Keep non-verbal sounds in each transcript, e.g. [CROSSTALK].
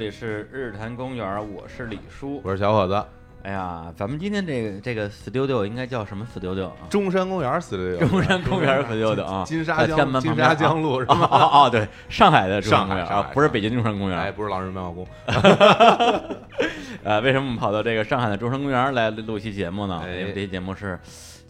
这里是日坛公园，我是李叔。我是小伙子，哎呀，咱们今天这个这个 studio 应该叫什么 studio 啊？中山公园 studio，，中山公园 studio 啊，金沙江金沙江路是哦吧？哦哦，对，上海的中山公园啊不是北京中山公园哎，园。不是老人文化宫，[LAUGHS] 呃，为什么我们跑到这个上海的中山公园来录一期节目呢？哎因为这期节目是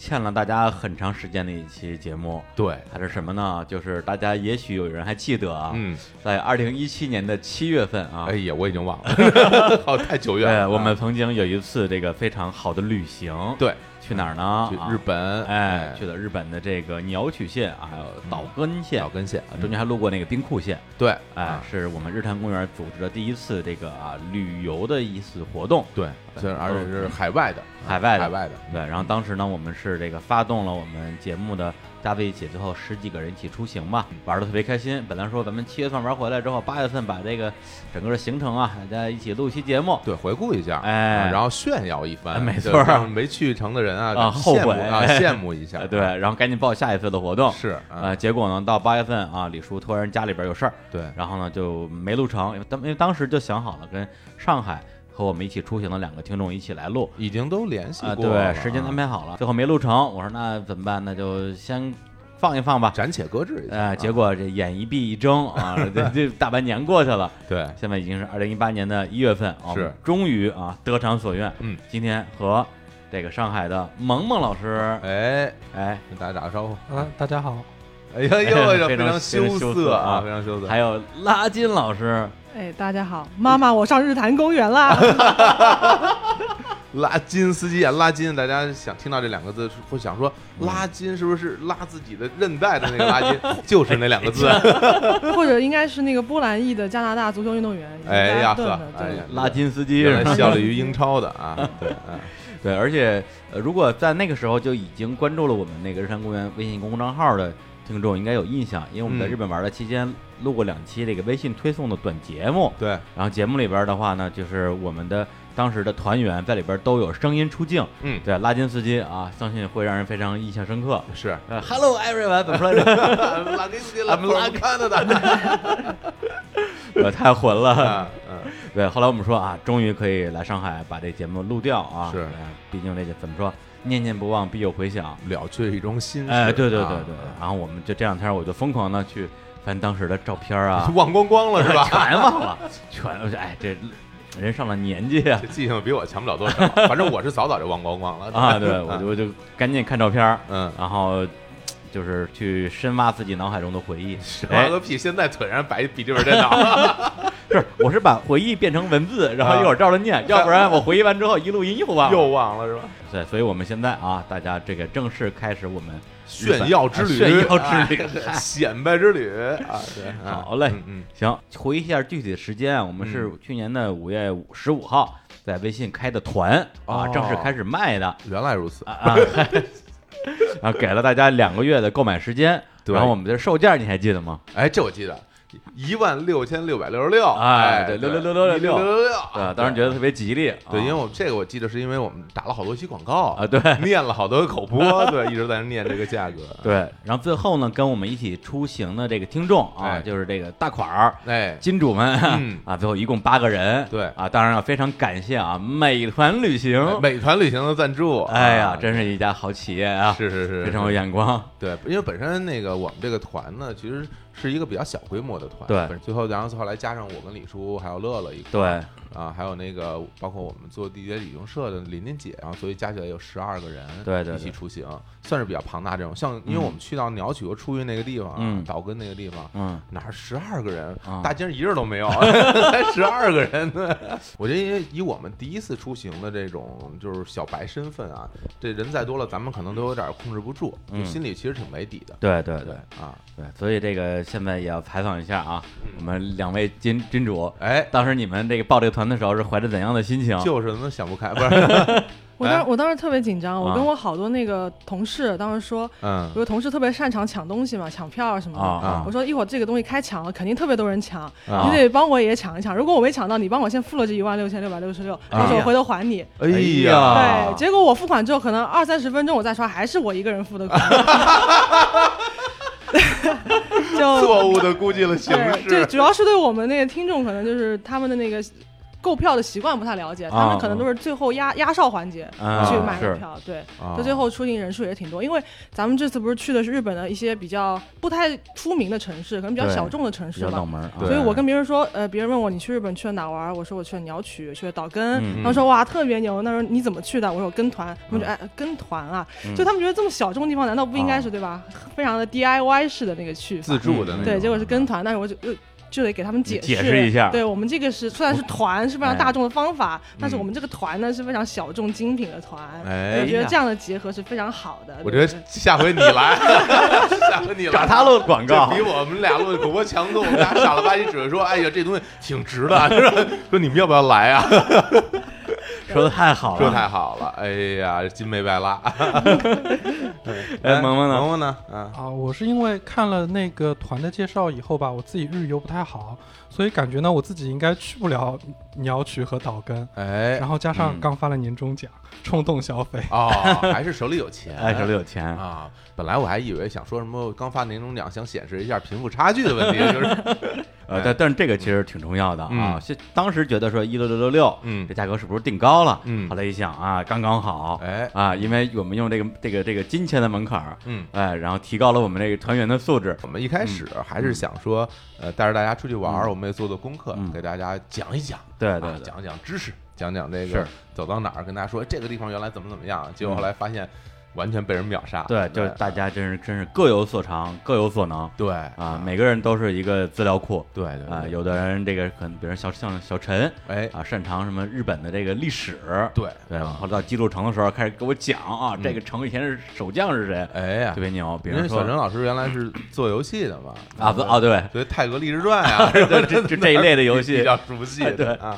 欠了大家很长时间的一期节目。对，还是什么呢？就是大家也许有人还记得啊，嗯，在二零一七年的七月份啊，哎呀，我已经忘了，[LAUGHS] 好太久远对，了。我们曾经有一次这个非常好的旅行，对去哪儿呢？去啊。日本，哎，去了日本的这个鸟取县，还有岛根县，岛根县啊，中间还路过那个兵库县，对，哎啊，是我们日坛公园组织的第一次这个啊旅游的一次活动，对，而且是海外的，海外的。海外的，对，然后当时呢，我们是这个发动了我们节目的加在一起，最后十几个人一起出行吧，玩的特别开心。本来说咱们七月份玩回来之后，八月份把这个整个的行程啊，大家一起录一期节目，对，回顾一下，哎。啊然后炫耀一番，哎没错。让没去成的人啊，啊后悔。啊，[LAUGHS] 羡慕一下。呃，，对，然后赶紧报下一次的活动。是，呃，啊，结果呢，到八月份啊，李叔突然家里边有事儿，对，然后呢就没录成，因为当因为当时就想好了跟上海和我们一起出行的两个听众一起来录，已经都联系啊，过了，对，时间安排，好了，最后没录成。我说那怎么办？那就先放一放吧。暂且搁置一下，呃，啊结果这眼一闭一睁啊，这 [LAUGHS] 这大半年过去了，[LAUGHS] 对，现在已经是二零一八年的一月份啊，是终于啊得偿所愿，嗯，今天和这个上海的萌萌老师，哎，哎，跟大家打个招呼，啊，大家好，哎呀呦，非常常羞涩啊非常羞涩，还有拉金老师，哎，大家好，妈妈，我上日坛公园啦！[LAUGHS] 拉筋司机啊，拉筋，大家想听到这两个字会想说拉筋是不是拉自己的韧带的那个拉筋？[LAUGHS] 就是那两个字。[LAUGHS] 或者应该是那个波兰裔的加拿大足球运动员。哎呀呵，对哎呀，拉金司机是效力于英超的啊，对，嗯对，而且呃，如果在那个时候就已经关注了我们那个日坛公园微信公众账号的听众，应该有印象，因为我们在嗯。日本玩的期间录过两期这个微信推送的短节目，对，然后节目里边的话呢，就是我们的当时的团员在里边都有声音出镜，嗯，对，拉金斯基啊，相信会让人非常印象深刻。是。呃，Hello everyone，怎么说？来着？拉金斯基 I'm 拉看的的，[LAUGHS] [LAUGHS] 呃，太混了。啊嗯，对，后来我们说啊，终于可以来上海把这节目录掉啊，是。哎毕竟这个怎么说，念念不忘必有回响。了却一桩心事。哎，对对对啊对，然后我们就这两天我就疯狂的去翻当时的照片啊，[LAUGHS] 忘光光了是吧？[LAUGHS] 全忘了，全哎这人上了年纪啊这记性比我强不了多少，反正我是早早就忘光光了啊，[LAUGHS] 对我就我就赶紧看照片，嗯，然后就是去深挖自己脑海中的回忆。哎，挖个屁！现在腿上摆一笔记本电脑，是，[LAUGHS] 我是把回忆变成文字，然后一会儿照着念，[LAUGHS] 要不然我回忆完之后一录音又忘了。又忘了是吧？对，所以我们现在啊，大家这个正式开始我们炫耀之旅，炫耀之旅。哎 [LAUGHS] 显摆之旅。啊！对，啊好嘞嗯嗯，行，回忆一下具体的时间啊，我们是去年的五月十五号在微信开的团啊，哦。正式开始卖的。原来如此。啊，啊，啊，给了大家两个月的购买时间，对。然后我们的售价你还记得吗？哎，这我记得，一万六千六百六十六，哎对对，66666六六六六，对，当然觉得特别吉利，对，因为啊我这个我记得是因为我们打了好多期广告。啊，对。[LAUGHS] 念了好多口播，[LAUGHS] 对，一直在那念这个价格，对，然后最后呢，跟我们一起出行的这个听众啊，哎。就是这个大款儿。哎，金主们、嗯。[LAUGHS] 啊，最后一共八个人，对。啊，当然要非常感谢啊，美团旅行，美团旅行的赞助，哎呀啊，真是一家好企业啊，是是是，非常有眼光，对，因为本身那个我们这个团呢，其实是一个比较小规模的团，对最后然后后来加上我跟李叔还有乐乐一块对，啊，还有那个包括我们做地铁旅行社的琳琳姐，然后所以加起来有十二个人，对对对一起出行，算是比较庞大这种。像因为嗯我们去到鸟取和出云那个地方啊，嗯岛根那个地方。嗯，哪儿十二个人啊，大街上一人都没有，[LAUGHS] 才十二个人呢。[LAUGHS] 我觉得，因为以我们第一次出行的这种就是小白身份啊，这人再多了，咱们可能都有点控制不住，就嗯心里其实挺没底的。对对对啊，对，所以这个现在也要采访一下啊，嗯我们两位金金主，哎，当时你们这个报这个团的时候是怀着怎样的心情？就是怎么想不开，不是？[LAUGHS] 我当时我当时特别紧张，我啊跟我好多那个同事当时说，嗯有个同事特别擅长抢东西嘛，抢票啊什么的。啊啊我说一会儿这个东西开抢了，肯定特别多人抢，啊你得帮我也抢一抢。如果我没抢到，你帮我先付了这一万六千六百六十六，到时候我回头还你。哎呀对，结果我付款之后，可能二三十分钟我再刷，还是我一个人付的款。[LAUGHS] 就错误的估计了形对，这。主要是对我们那个听众，可能就是他们的那个购票的习惯不太了解，他们可能都是最后压压哨环节啊去买的票，对，啊。就最后出行人数也挺多。因为咱们这次不是去的是日本的一些比较不太出名的城市，可能比较小众的城市吧所以我跟别人说，呃，别人问我你去日本去了哪玩，我说我去了鸟取，去了岛根，嗯。他们说哇特别牛，那时候你怎么去的？我说我跟团，他们说嗯。哎跟团啊，嗯就他们觉得这么小众的地方，难道不应该啊。是对吧？非常的 DIY 式的那个去自，助的对，结果是跟团，但是我就就就得给他们解解释一下对我们这个是虽然是团是非常哎大众的方法，但是嗯我们这个团呢是非常小众精品的团，哎我觉得这样的结合是非常好的。我觉得下回你来，[LAUGHS] 下回你来，找他录广告比我们俩录的广播强多。我们俩傻了吧唧只是说：“哎呀，这东西挺值的。”是吧？说你们要不要来啊？说的太好了说了。太好了，哎呀，金没白拉。[LAUGHS] 哎萌萌呢萌萌呢？啊，啊，我是因为看了那个团的介绍以后吧，我自己日游不太好，所以感觉呢我自己应该去不了鸟取和岛根，哎然，后加上嗯刚发了年终奖，冲动消费。哦，[LAUGHS] 还是手里有钱，哎，手里有钱，啊。本来我还以为想说什么刚发年终奖，想显示一下贫富差距的问题，就是呃，但但是这个其实挺重要的啊。当时觉得说一六六六六，嗯这价格是不是定高了？嗯后来一想啊，刚刚好，哎啊，因为我们用这个这个这个金钱的门槛儿，嗯。哎，然后提高了我们这个团员的素质。我们一开始还是想说，呃，带着大家出去玩儿，嗯我们也做做功课，嗯给大家讲一讲，啊，对对对，讲讲知识，讲讲这是个走到哪儿，跟大家说这个地方原来怎么怎么样，结果后来发现完全被人秒杀。对，就是大家真是真是各有所长，各有所能。对。啊，每个人都是一个资料库。对对啊。有的人这个可能，比如像像小陈哎。啊，擅长什么日本的这个历史，对对，然后来到记录城的时候开始给我讲啊，嗯。这个城以前是守将是谁，哎呀。特，别牛。比如说小陈老师原来是做游戏的嘛，啊不哦对，所以《泰格励志传》呀，[LAUGHS] 对这这这一类的游戏。[LAUGHS] 比较熟悉，[LAUGHS] 对。啊，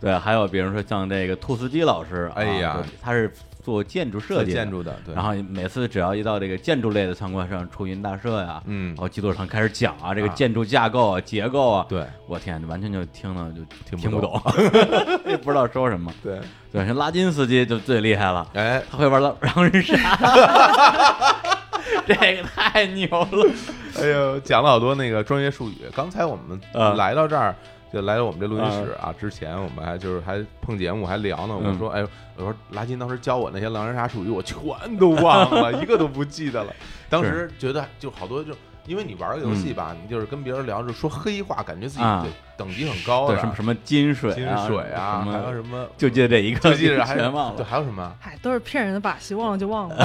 对，还有比如说像这个兔斯基老师，哎呀。他是做建筑设计建筑的，对，然后每次只要一到这个建筑类的参观上，出云大社呀，嗯然，后基座上开始讲啊，这个啊建筑架构啊、结构啊，对我天，完全就听了就听听不懂懂，[LAUGHS] 也不知道说什么。对，对，像拉金斯基就最厉害了，哎，他会玩狼狼人杀，这个太牛了。哎呦，讲了好多那个专业术语。刚才我们啊来到这儿，就来到我们这录音室啊，之前我们还就是还碰节目还聊呢。我嗯说，哎，我说拉金当时教我那些狼人杀术语，我全都忘了，[LAUGHS] 一个都不记得了。当时觉得就好多就。因为你玩个游戏吧，你就是跟别人聊，着说黑话，感觉自己等级很高对，的，什么什么金水金啊，水啊，什还有什么，就记得这一个，就记着还全忘了。还有什么？嗨，都是骗人的把戏，忘了就忘了。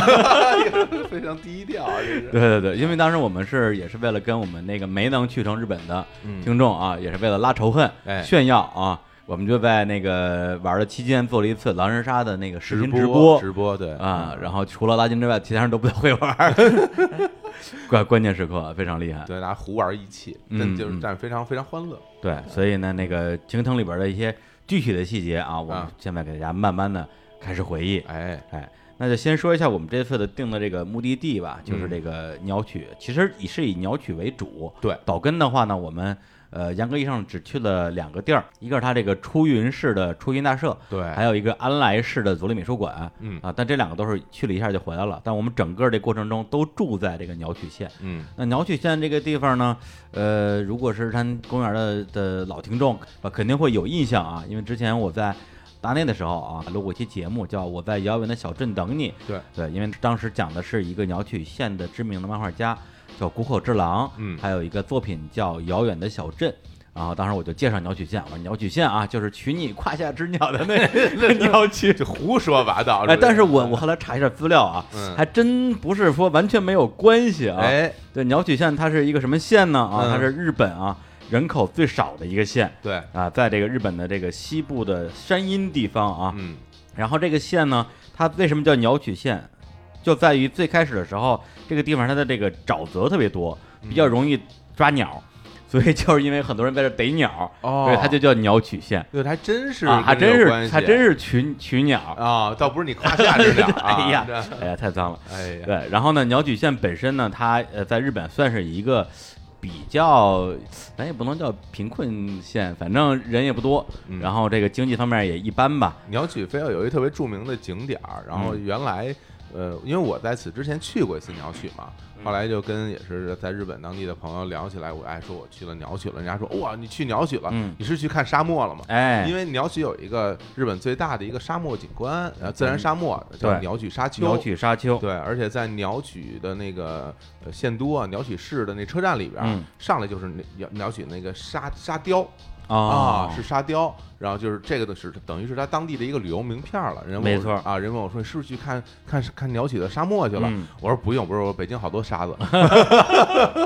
[LAUGHS] 非常低调啊，这是。对对对，因为当时我们是也是为了跟我们那个没能去成日本的嗯，听众啊，也是为了拉仇恨、哎。炫耀啊，我们就在那个玩的期间做了一次狼人杀的那个视频直播直播对。啊，然后除了拉金之外，其他人都不太会玩儿，[LAUGHS] [LAUGHS] 关关键时刻非常厉害。对，大家胡玩一气，嗯但就是嗯但是非常非常欢乐。对，所以呢，那个京城里边的一些具体的细节啊，我们啊现在给大家慢慢的开始回忆。哎，哎，那就先说一下我们这次的定的这个目的地吧，就是嗯这个鸟取，其实以是以鸟取为主。对岛根的话呢，我们呃严格意义上只去了两个地儿，一个是它这个出云市的出云大社，对，还有一个安来市的足立美术馆。嗯啊，但这两个都是去了一下就回来了。但我们整个这过程中都住在这个鸟取县。嗯那鸟取县这个地方呢，呃，如果是山公园的的老听众，呃，肯定会有印象啊，因为之前我在大内的时候啊，录过一期节目，叫《我在遥远的小镇等你》。对对，因为当时讲的是一个鸟取县的知名的漫画家，叫谷口之狼，嗯还有一个作品叫《遥远的小镇》。然后当时我就介绍鸟取县，我说鸟取县啊，就是取你胯下之鸟的那 [LAUGHS] 那鸟取。就胡说八道。哎，但是我我后来查一下资料啊，嗯还真不是说完全没有关系啊。哎，对，鸟取县它是一个什么县呢？啊，嗯它是日本啊人口最少的一个县对，啊，在这个日本的这个西部的山阴地方啊。嗯然后这个县呢，它为什么叫鸟取县？就在于最开始的时候，这个地方它的这个沼泽特别多，比较容易抓鸟，所以就是因为很多人在这逮鸟，哦所以它就叫鸟取县对，还真是啊，还真是还真是取取鸟。啊，倒不是你夸下之鸟 [LAUGHS] 啊。哎呀，哎呀，太脏了。哎呀，对，然后呢，鸟取县本身呢，它呃在日本算是一个比较，咱也不能叫贫困县，反正人也不多，嗯然后这个经济方面也一般吧。鸟取非要有一特别著名的景点儿，然后嗯原来呃，因为我在此之前去过一次鸟取嘛，嗯后来就跟也是在日本当地的朋友聊起来，我哎说我去了鸟取了，人家说哇你去鸟取了，嗯你是去看沙漠了吗？哎，因为鸟取有一个日本最大的一个沙漠景观，呃，自然沙漠叫鸟取沙丘。鸟取沙丘，对，而且在鸟取的那个呃县都啊，鸟取市的那车站里边，嗯上来就是那鸟鸟取那个沙沙雕啊啊，是沙雕，然后就是这个的是等于是他当地的一个旅游名片了。人问我没错。啊，人问我说你是不是去看看看鸟取的沙漠去了？嗯。我说不用，不是，我北京好多沙子。[LAUGHS]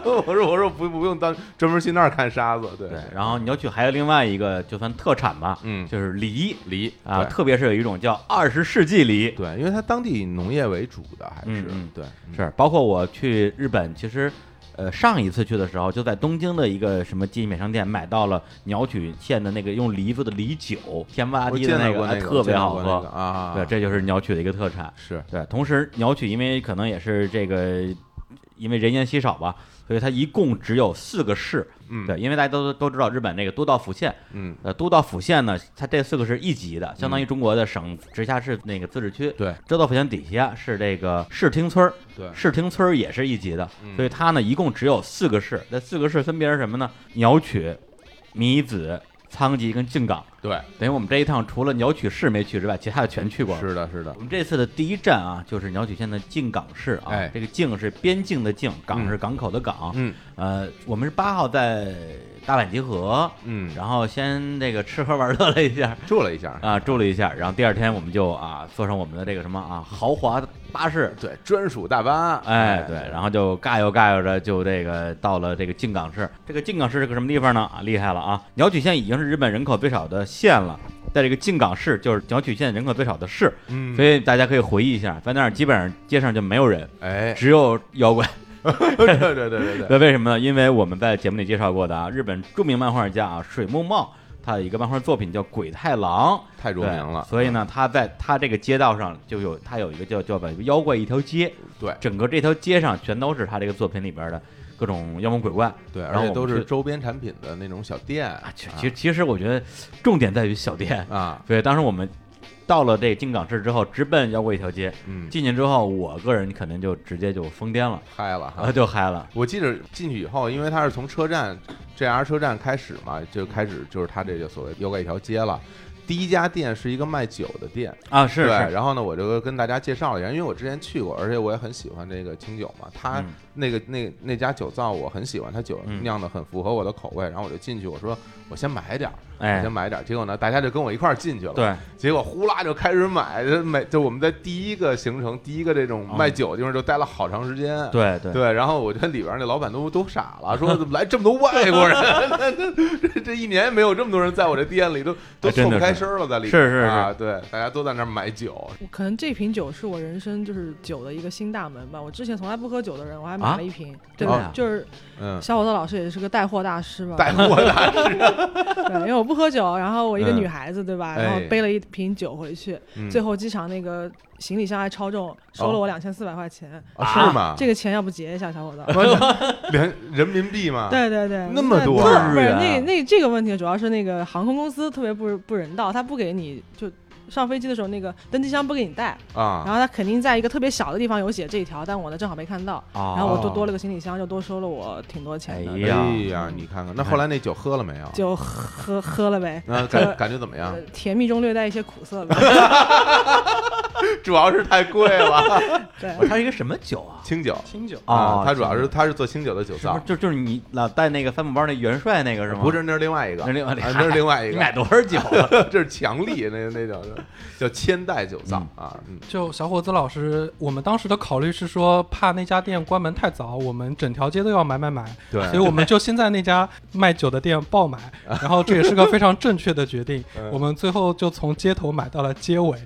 我说我说不不用当专门去那儿看沙子，对。对，然后鸟取还有另外一个就算特产吧，嗯。就是梨。梨啊，特别是有一种叫二十世纪梨，对，因为它当地农业为主的，还是对嗯。是包括我去日本，其实。呃，上一次去的时候，就在东京的一个什么纪念品商店买到了鸟取县的那个用梨子的梨酒，甜不拉我几的那个，哎特别好喝。啊。对，这就是鸟取的一个特产。是对，同时鸟取因为可能也是这个，因为人烟稀少吧，所以它一共只有四个市。嗯对，因为大家都都知道日本那个都道府县，嗯呃，都道府县呢，它这四个是一级的，相当于中国的省直辖市那个自治区。对州道府县底下是这个市町村儿，对市町村儿也是一级的，嗯所以它呢一共只有四个市，这四个市分别是什么呢？鸟取、米子、仓吉跟静冈。对，等于我们这一趟除了鸟取市没去之外，其他的全去过了。是的，是的我，们这次的第一站啊，就是鸟取县的静冈市啊。哎这个静是边境的靖，港嗯是港口的港。嗯呃，我们是八号在大阪集合，嗯，然后先这个吃喝玩乐了一下住了一下，啊，住了一下，然后第二天我们就啊坐上我们的这个什么啊豪华巴士。对，专属大巴，哎，对，然后就尬悠尬悠着就这个到了这个静冈市。这个静冈市是个什么地方呢？啊，厉害了啊！鸟取县已经是日本人口最少的县了，在这个静冈市就是鸟取县人口最少的市，嗯，所以大家可以回忆一下，在那儿基本上街上就没有人，哎，只有妖怪。[LAUGHS] 对对对对对，那为什么呢？因为我们在节目里介绍过的啊，日本著名漫画家啊水木茂，他的一个漫画作品叫《鬼太郎》，太著名了，所以呢，他在他这个街道上就有他有一个叫叫把妖怪一条街，对整个这条街上全都是他这个作品里边的各种妖魔鬼怪对，而且都是周边产品的那种小店啊。其其实其实我觉得重点在于小店，啊，对当时我们到了这金港市之后，直奔妖怪一条街。嗯，进去之后，我个人可能就直接就疯癫了，嗨了哈啊，。就嗨了。我记得进去以后，因为它是从车站 JR 车站开始嘛，就开始就是它这个所谓妖怪一条街了。第一家店是一个卖酒的店，啊，是对，是，然后呢，我就跟大家介绍了一下，因为我之前去过，而且我也很喜欢这个清酒嘛。它嗯那个那那家酒造我很喜欢，他酒嗯酿的很符合我的口味，然后我就进去，我说我先买点儿，我哎先，买点儿。结果呢，大家就跟我一块儿进去了，，对，结果呼啦就开始买，就买就我们在第一个行程，第一个这种卖酒的地方就待了好长时间，哦对对对，然后我觉得里边那老板都都傻了，说怎么来这么多外国人？[LAUGHS] 这这一年没有这么多人在我这店里，都都哎真的是错不开身了，在里边是是啊，对，大家都在那儿买酒，可能这瓶酒是我人生就是酒的一个新大门吧。我之前从来不喝酒的人，我还买啊了一瓶。对真的，就是嗯，小伙子老师也是个带货大师吧。带货大师，[LAUGHS] 对，因为我不喝酒，然后我一个嗯女孩子，对吧？然后哎背了一瓶酒回去，嗯最后机场那个行李箱还超重，收了我两千四百块钱。啊是吗？这个钱要不结一下，小伙子？连人民币吗？[LAUGHS] 对对对，那么多不是那那这个问题主要是那个航空公司特别不不人道，他不给你就上飞机的时候那个登机箱不给你带，啊，然后他肯定在一个特别小的地方有写这一条，但我呢正好没看到，啊，然后我就多了个行李箱，就多收了我挺多钱的。哎哎呀呀，你看看，那后来那酒喝了没有？就喝喝了呗，那感 [LAUGHS] 感觉怎么样呃？甜蜜中略带一些苦涩吧。[LAUGHS] [LAUGHS] 主要是太贵了，对，它是一个什么酒啊？清酒清酒啊它主要是它是做清酒的酒造就就是你老带那个帆布包那元帅那个是吗？不是，那是另外一个，那是另外啊那是另外一你个，买多少酒啊？这是强力，那那叫 [LAUGHS] 叫千代酒造嗯。啊，嗯，就小伙子老师，我们当时的考虑是说，怕那家店关门太早，我们整条街都要买买买，对所以我们就先在那家卖酒的店爆买，[LAUGHS] 然后这也是个非常正确的决定。[LAUGHS] 嗯。我们最后就从街头买到了街尾，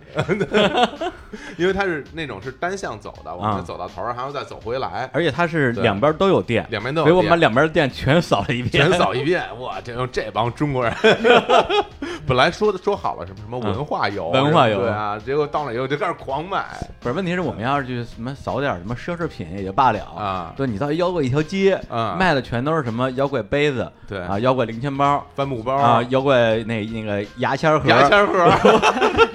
因为它是那种是单向走的，我啊。们走到头儿还要再走回来，而且它是两边都有店，两边都有所以我们把两边的店全扫了一遍，全扫一遍，哇，这用这帮中国人，本来说的说好了什么什么文化游，嗯文化游对啊，结果到了以后就开始狂买。不是，问题是我们要是去什么扫点什么奢侈品也就罢了啊。对你到妖怪一条街，啊。卖的全都是什么妖怪杯子，对。啊，妖怪零钱包帆布包。啊，妖怪那那个牙签盒，牙签盒，我 [LAUGHS]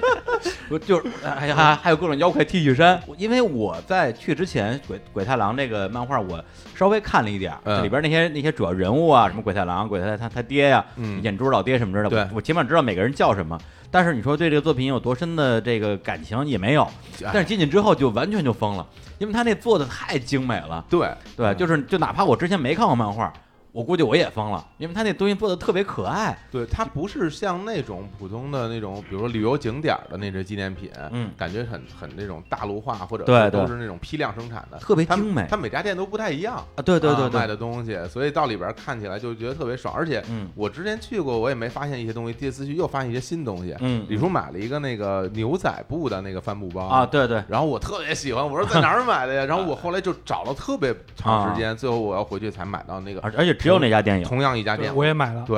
就是哎呀，还还有各种妖怪 T 恤衫。因为我在去之前，鬼鬼太郎这个漫画我稍微看了一点儿，嗯这里边那些那些主要人物啊，什么鬼太郎、鬼太他他爹呀、嗯眼珠老爹什么之类的，对我我起码知道每个人叫什么。但是你说对这个作品有多深的这个感情也没有，哎但是进去之后就完全就疯了，因为他那做的太精美了。对对，嗯就是就哪怕我之前没看过漫画，我估计我也疯了，因为他那东西做的特别可爱。对，它不是像那种普通的那种，比如说旅游景点儿的那种纪念品，嗯感觉很很那种大陆化，或者对都是那种批量生产的，它特别精美它每家店都不太一样啊，对对对啊卖，的东西，所以到里边看起来就觉得特别爽。而且嗯我之前去过，我也没发现一些东西，这次去又发现一些新东西。嗯李叔买了一个那个牛仔布的那个帆布包啊，，对对，然后我特别喜欢，我说在哪儿买的呀？然后我后来就找了特别长啊时间，最后我要回去才买到那个而而且只有那家店有。同样一家店，我也买了。对，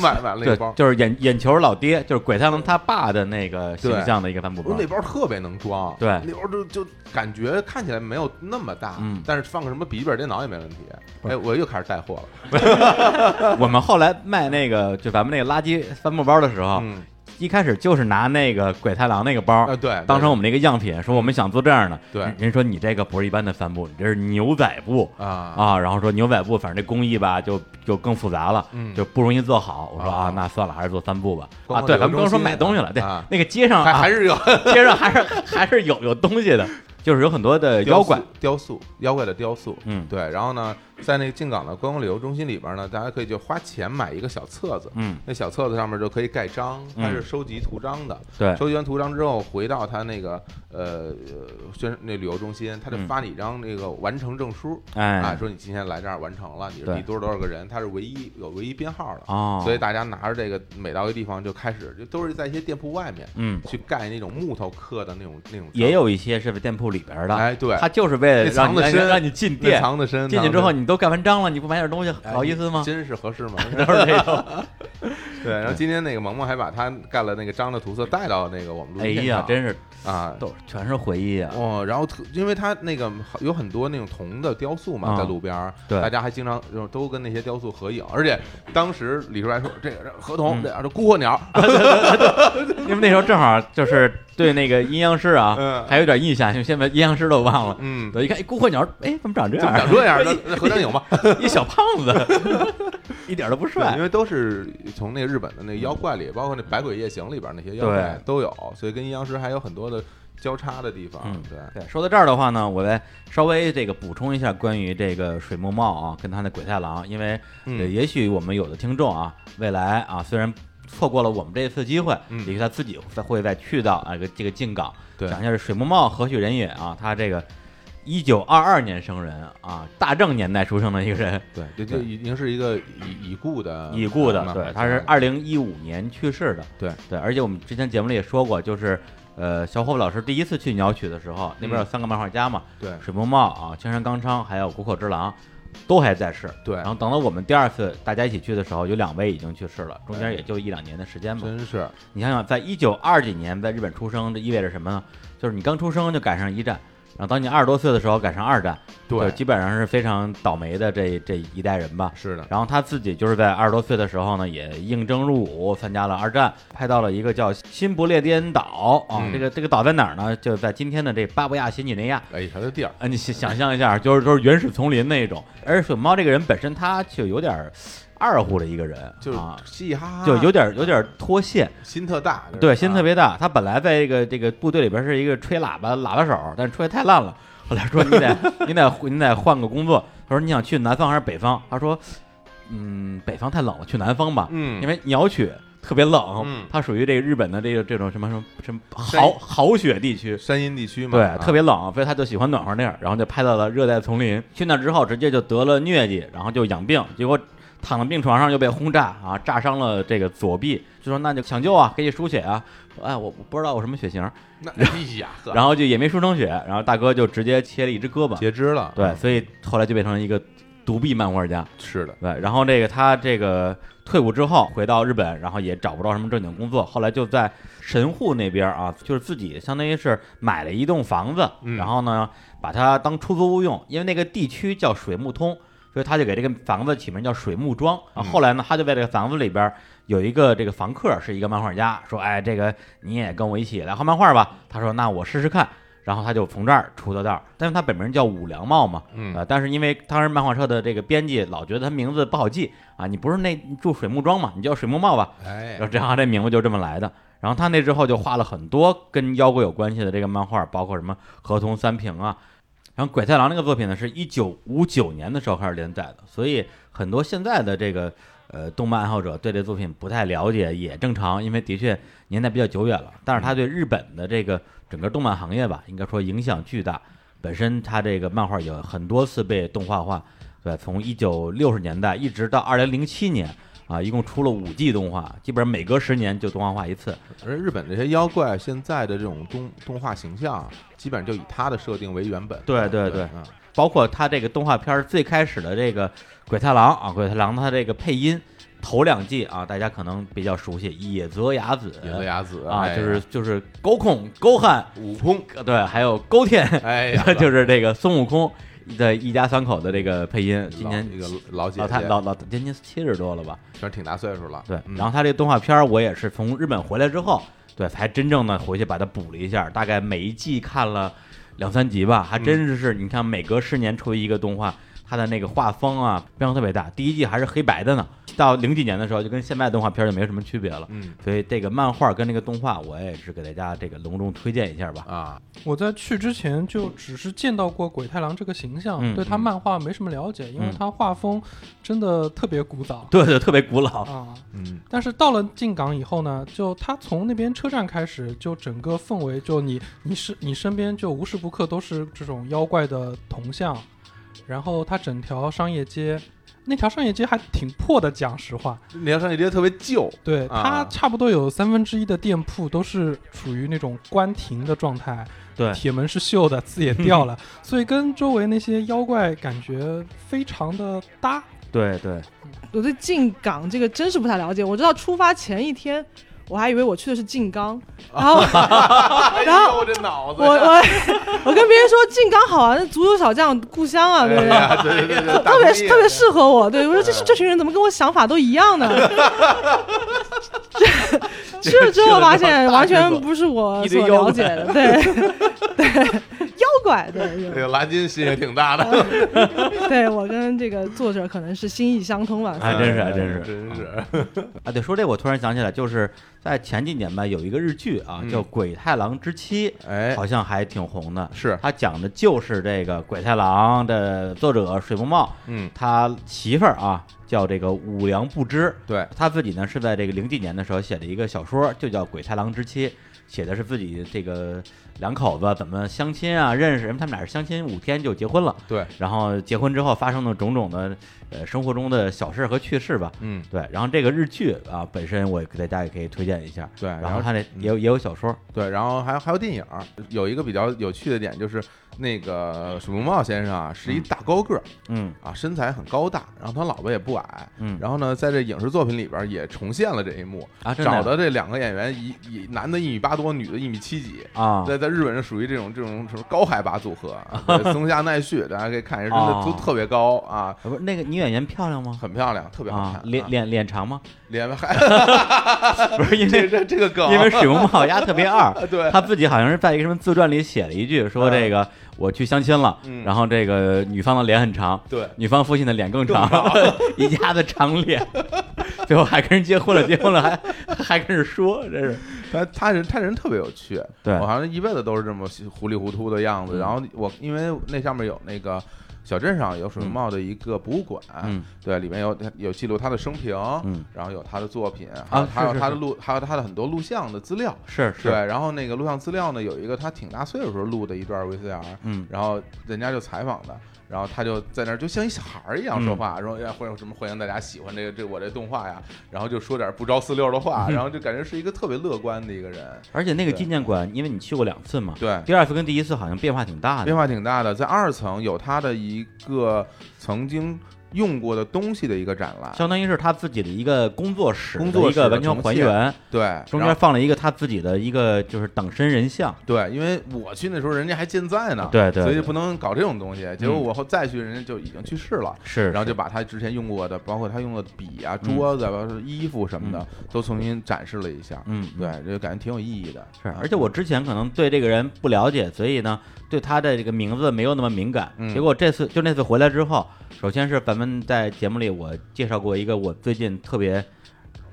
买 [LAUGHS] 买了一个包，。就是眼眼球老爹，就是鬼太郎他爸的那个形象的一个帆布包。那包特别能装，对那包就就感觉看起来没有那么大，嗯但是放个什么笔记本电脑也没问题。哎，我又开始带货了，[LAUGHS] 我们后来卖那个就咱们那个垃圾帆布包的时候，嗯，一开始就是拿那个鬼太郎那个包当成我们那个样品，说我们想做这样的。对人人说你这个不是一般的帆布，你这是牛仔布啊啊。然后说牛仔布，反正这工艺吧就就更复杂了，嗯就不容易做好。我说啊啊，那算了，还是做帆布吧。啊，对，咱们刚说买东西了，对啊，那个街上还，是有街上还是还是有有东西的，就是有很多的妖怪。雕塑，妖怪的雕塑，嗯对。然后呢，在那个进港的观光旅游中心里边呢，大家可以就花钱买一个小册子，嗯，那小册子上面就可以盖章，它嗯是收集图章的。对，收集完图章之后，回到他那个呃宣那旅游中心，他就嗯发你一张那个完成证书。啊，哎，说你今天来这儿完成了，你是对第多少多少个人，他是唯一有唯一编号的，哦，所以大家拿着这个每到一个地方就开始，就都是在一些店铺外面嗯，去盖那种木头刻的那种那种，也有一些是在店铺里边的，哎对，他就是为了让你让你藏的深让你进那店，藏的深，进去之后你都盖完章了，你不买点东西好意思吗哎？真是合适吗？[LAUGHS] 都是这种。[LAUGHS] 对，然后今天那个萌萌还把他盖了那个章的图册带到那个我们录哎呀，音现场真是啊。都全是回忆啊！哦，然后特因为他那个有很多那种铜的雕塑嘛，啊在路边儿，对大家还经常就都跟那些雕塑合影，而且当时李叔还说这个这合同，嗯这这孤鹤鸟，[LAUGHS] 因为那时候正好就是对那个阴阳师啊，嗯还有点印象，就现在阴阳师都忘了。嗯，对，一看，哎，孤鹤鸟，哎，怎么长这怎样？么长这样？那 [LAUGHS] 那合张影吗？一小胖子，一点都不对，帅因。为都是从那个日本的那个妖怪里，包括那《百鬼夜行》里边那些妖怪对都有，所以跟阴阳师还有很多的交叉的地方。嗯对，对，说到这儿的话呢，我再稍微这个补充一下关于这个水木茂啊，跟他的鬼太郎，因为也许我们有的听众啊，未来啊，虽然错过了我们这次机会，嗯。也许他自己再会再去到啊这个这个进港，对。讲一下这水木茂何许人也啊，他这个一九二二年生人啊，大正年代出生的一个人，对，这就已经是一个已已故的已故的对他是二零一五年去世的，对。对，而且我们之前节目里也说过，就是呃，小伙子老师第一次去鸟取的时候，那边有三个漫画家嘛，对。水木茂啊、青山刚昌还有谷口之狼，都还在世。对然，后等到我们第二次大家一起去的时候，有两位已经去世了，中间也就一两年的时间吧。真是你想想，在一九二几年在日本出生，这意味着什么呢？就是你刚出生就赶上一战，然后当你二十多岁的时候赶上二战，就对，基本上是非常倒霉的这这一代人吧。是的，然后他自己就是在二十多岁的时候呢，也应征入伍，参加了二战，拍到了一个叫新不列颠岛啊。嗯这个这个岛在哪儿呢？就在今天的这巴布亚新几内亚。哎，啥的地儿，啊，你想想象一下，就是就是原始丛林那一种。而水猫这个人本身他就有点儿二乎的一个人，就是啊，嘻嘻哈哈，就有点儿有点儿脱线，心特大，对，心特别别大。他本来在这个这个部队里边是一个吹喇叭喇叭手，但是吹得太烂了。后来说你得 [LAUGHS] 你得你得换个工作。他说你想去南方还是北方？他说，嗯，北方太冷了，去南方吧，嗯，因为鸟取特别冷，嗯它属于这个日本的这个这种什么什么什么山豪豪雪地区。山阴地区嘛，对，啊特别冷，所以他就喜欢暖和那儿，然后就拍到了热带丛林。去那之后，直接就得了疟疾，然后就养病，结果躺在病床上又被轰炸啊，炸伤了这个左臂，就说那就抢救啊，给你输血啊。说哎，我我不知道我什么血型，那哎呀，[LAUGHS] 然后就也没输成血，然后大哥就直接切了一只胳膊。截肢了，对，嗯所以后来就变成了一个独臂漫画家。是的，对，然后这个他这个退伍之后回到日本，然后也找不到什么正经工作，后来就在神户那边啊，就是自己相当于是买了一栋房子，嗯然后呢把它当出租屋用，因为那个地区叫水木通。所以他就给这个房子起名叫水木庄后来呢，他就在这个房子里边有一个这个房客是一个漫画家，说，哎，这个你也跟我一起来画漫画吧。他说，那我试试看。然后他就从这儿出的道儿，但是他本名叫武良茂嘛，嗯呃，但是因为当时漫画社的这个编辑老觉得他名字不好记啊，你不是那住水木庄嘛，你叫水木茂吧，哎然后这样这名字就这么来的。然后他那之后就画了很多跟妖怪有关系的这个漫画，包括什么河童三平啊。然后鬼太郎这个作品呢，是一九五九年的时候开始连载的，所以很多现在的这个呃动漫爱好者对这作品不太了解也正常，因为的确年代比较久远了。但是他对日本的这个整个动漫行业吧，应该说影响巨大。本身他这个漫画有很多次被动画化，对，从一九六十年代一直到二零零七年啊，一共出了五季动画，基本上每隔十年就动画化一次。而日本这些妖怪现在的这种动动画形象啊，基本上就以它的设定为原本。对对对嗯包括他这个动画片儿最开始的这个鬼太郎啊，鬼太郎他这个配音头两季啊，大家可能比较熟悉，野泽雅子野泽雅子啊，哎就是就是沟控沟汉，悟空，对，还有沟天，哎呀，[LAUGHS] 就是这个孙悟空的一家三口的这个配音，今年老一个老姐老老老今年七十多了吧？算是挺大岁数了，对，嗯然后他这个动画片儿我也是从日本回来之后，对，才真正的回去把它补了一下，大概每一季看了两三集吧，还真是你看每隔十年出一个动画，它的那个画风啊变化特别大。第一季还是黑白的呢，到零几年的时候就跟现在动画片儿就没什么区别了。嗯所以这个漫画跟那个动画，我也是给大家这个隆重推荐一下吧。啊，我在去之前就只是见到过鬼太郎这个形象，嗯对他嗯漫画没什么了解，因为嗯他画风真的特别古早对对，特别古老。啊。嗯但是到了进港以后呢，就他从那边车站开始，就整个氛围，就你你是你身边就无时不刻都是这种妖怪的铜像，然后它整条商业街，那条商业街还挺破的，讲实话，那条商业街特别旧，对，啊它差不多有三分之一的店铺都是处于那种关停的状态，对铁门是锈的，字也 [LAUGHS] 掉了，所以跟周围那些妖怪感觉非常的搭。对对，我对进港这个真是不太了解。我知道出发前一天，我还以为我去的是静冈，[LAUGHS] 然后然后哎呦 [LAUGHS] 这脑子我我我跟别人说静冈好啊，那足球小将故乡啊，对不对？哎对对对对，特别特别适合我，对我说这这群人怎么跟我想法都一样呢？[LAUGHS] 去了之后发现完全不是我所了解的，对对，妖怪，对这对个拉金心也挺大的，对，我跟这个作者可能是心意相通吧。还真是还真是真是，啊，对，说这我突然想起来，就是在前几年吧，有一个日剧啊，嗯。叫《鬼太郎之妻》，哎，好像还挺红的。是，他讲的就是这个鬼太郎的作者水木茂，嗯，他媳妇儿啊叫这个五良不知，对，他自己呢是在这个零几年的时候写了一个小说，就叫《鬼太郎之妻》，写的是自己这个两口子怎么相亲啊，认识，因为他们俩是相亲五天就结婚了，对，然后结婚之后发生的种种的呃生活中的小事和趣事吧。嗯，对，然后这个日剧啊，本身我给大家也可以推荐一下。对，然后它这嗯也有也有小说，对，然后还有还有电影，有一个比较有趣的点就是那个水木茂先生啊，是一嗯大高个儿嗯啊，身材很高大，然后他老婆也不矮，嗯，然后呢，在这影视作品里边也重现了这一幕，啊，找的这两个演员一一男的一米八多，女的一米七几。啊，在在日本是属于这种这种什么高海拔组合，[LAUGHS] 松下奈绪，大家可以看一下，真的哦都特别高啊，不是那个女演员漂亮吗？很漂亮，特别好啊看，，脸啊脸脸长吗？脸还 [LAUGHS] 不是因为这这个梗，因为水木茂压特别二，[LAUGHS] 对他自己好像是在一个什么自传里写了一句，说这个我去相亲了，嗯然后这个女方的脸很长，对女方父亲的脸更长，[LAUGHS] 一家子长脸，最后还跟人结婚了，结婚了还还跟人说，这是他他人他人特别有趣，对我好像一辈子都是这么糊里糊涂的样子。嗯然后我因为那上面有那个小镇上有水木茂的一个博物馆，嗯。对，里面有有记录他的生平，嗯。然后有他的作品，还有啊还有他的录，还有他的很多录像的资料。是是，对，然后那个录像资料呢，有一个他挺大岁数时候录的一段 VCR，嗯。然后人家就采访的，然后他就在那儿就像一小孩儿一样说嗯话，说呀欢迎什么欢迎大家喜欢这个这我这动画呀，然后就说点不着四六的话，嗯然后就感觉是一个特别乐观的一个人，[LAUGHS] 而且那个纪念馆，因为你去过两次嘛，对，第二次跟第一次好像变化挺大的变，化挺大的，在二层有他的一一个曾经用过的东西的一个展览。相当于是他自己的一个工作室工作室一个完全还原，对，中间放了一个他自己的一个就是等身人像，对，因为我去那时候人家还健在呢，对对对所以就不能搞这种东西。结果嗯我后再去，人家就已经去世了。是，然后就把他之前用过的，包括他用的笔啊、嗯桌子啊、包括衣服什么的，都重新展示了一下。嗯，嗯对，就感觉挺有意义的。是，啊而且我之前可能对这个人不了解，所以呢，对他的这个名字没有那么敏感。嗯结果这次就那次回来之后，首先是咱们在节目里我介绍过一个我最近特别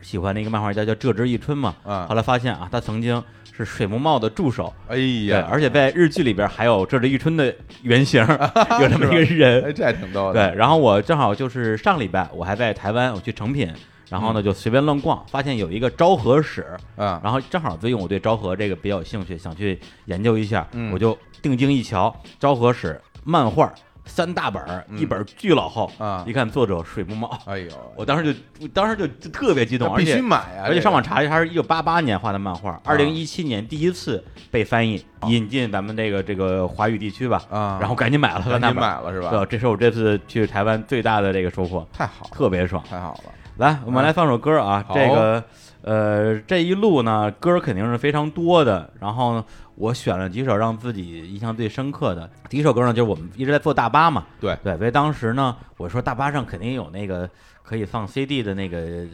喜欢的一个漫画家叫浙之一春嘛，嗯后，来发现啊，他曾经是水木茂的助手，哎对，呀，而且在日剧里边还有浙之一春的原型，[LAUGHS] 有这么一个人。哎，这还挺逗的。对，然后我正好就是上礼拜我还在台湾，我去成品。然后呢，就随便乱逛，发现有一个昭和史，啊，然后正好最近我对昭和这个比较有兴趣，想去研究一下，嗯。我就定睛一瞧，昭和史漫画三大本儿，嗯。一本巨老厚，啊。一看作者水木茂，哎呦，我当时就当时就就特别激动，必须买啊！而且上网查一下，它是一九八八年画的漫画，二零一七年第一次被翻译引进咱们这个这个华语地区吧，啊，然后赶紧买了三赶紧大本，买了是吧？对，这是我这次去台湾最大的这个收获，太好了，特别爽。太好了。来，我们来放首歌啊，这个呃这一路呢歌肯定是非常多的，然后呢我选了几首让自己印象最深刻的。第一首歌呢就是我们一直在坐大巴嘛，对对，所以当时呢我说大巴上肯定有那个可以放 CD 的那个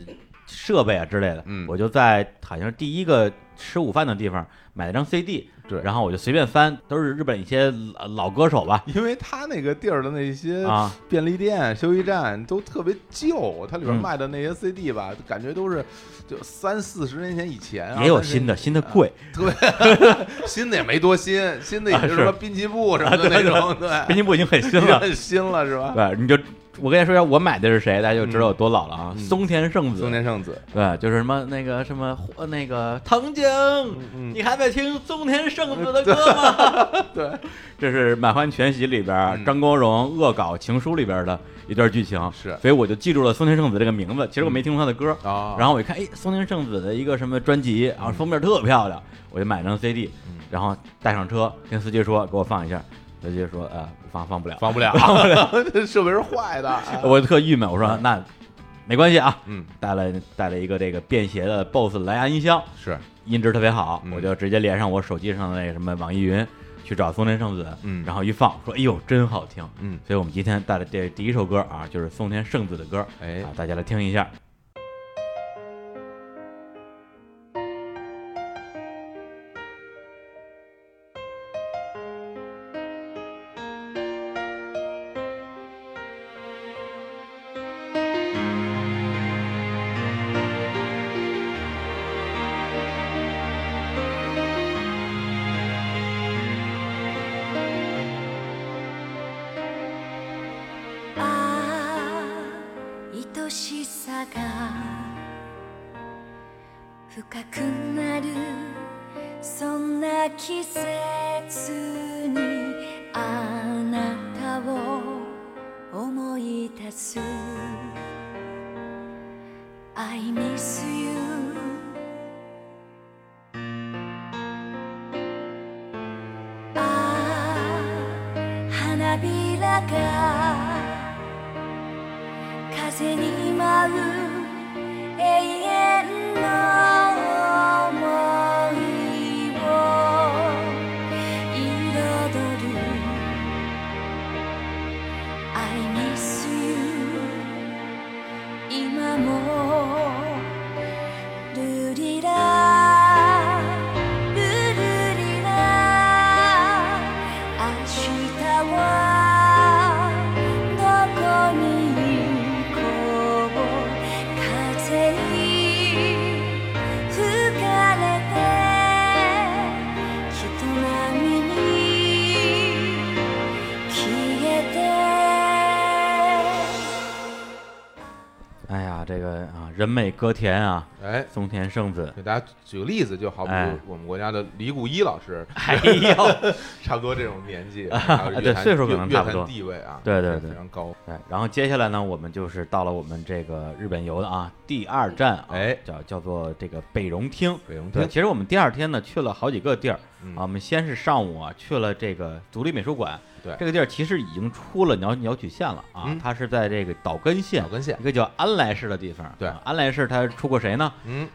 设备啊之类的，嗯我就在好像是第一个吃午饭的地方买了张 CD，对。然后我就随便翻，都是日本一些老老歌手吧，因为他那个地儿的那些啊，便利店、休息站都特别旧，它里边嗯。卖的那些 CD 吧，感觉都是就三四十年前以前啊，也有新的，新的贵，[LAUGHS] 对新的也没多新，新的也啊就是什么滨崎步什么的那种，对，滨崎步已经很新了，[LAUGHS] 很新了是吧？对，你就我跟你说一下我买的是谁，大家就知道有多老了啊。嗯。松田圣子，松田圣子，对，就是什么那个什么呃那个藤井，嗯，你还在听松田圣子的歌吗？[LAUGHS] 对，这是《满汉全席》里边嗯。张国荣恶搞情书里边的一段剧情，是。所以我就记住了松田圣子这个名字。其实我没听过他的歌，啊，然后我一看，哎，松田圣子的一个什么专辑，然后封面特漂亮，我就买张 CD，嗯。然后带上车，跟司机说给我放一下，司机说呃放放不了，放不了，放不了，[LAUGHS] [LAUGHS] 这设备是坏的，啊我特郁闷，我说那没关系啊，嗯，带了带了一个这个便携的 BOSS 蓝牙音箱，是，音质特别好，嗯我就直接连上我手机上的那个什么网易云，去找松田圣子，嗯。然后一放，说哎呦真好听，嗯，所以我们今天带来这第一首歌啊，就是松田圣子的歌哎。啊，，大家来听一下。人美歌甜啊，哎，松田圣子，给大家举个例子，就好比我们国家的李谷一老师，[LAUGHS] 哎呦，[LAUGHS] 差不多这种年纪，[LAUGHS] 对岁数可能差不多地位啊，对对对非常高。哎，然后接下来呢，我们就是到了我们这个日本游的啊第二站啊，哎叫叫做这个北荣町。北荣厅其实我们第二天呢去了好几个地儿嗯啊，我们先是上午啊去了这个独立美术馆，对这个地儿其实已经出了鸟鸟取县了啊嗯，它是在这个岛根县岛根县一，个叫安来市的地方。对啊安来市它出过谁呢？嗯，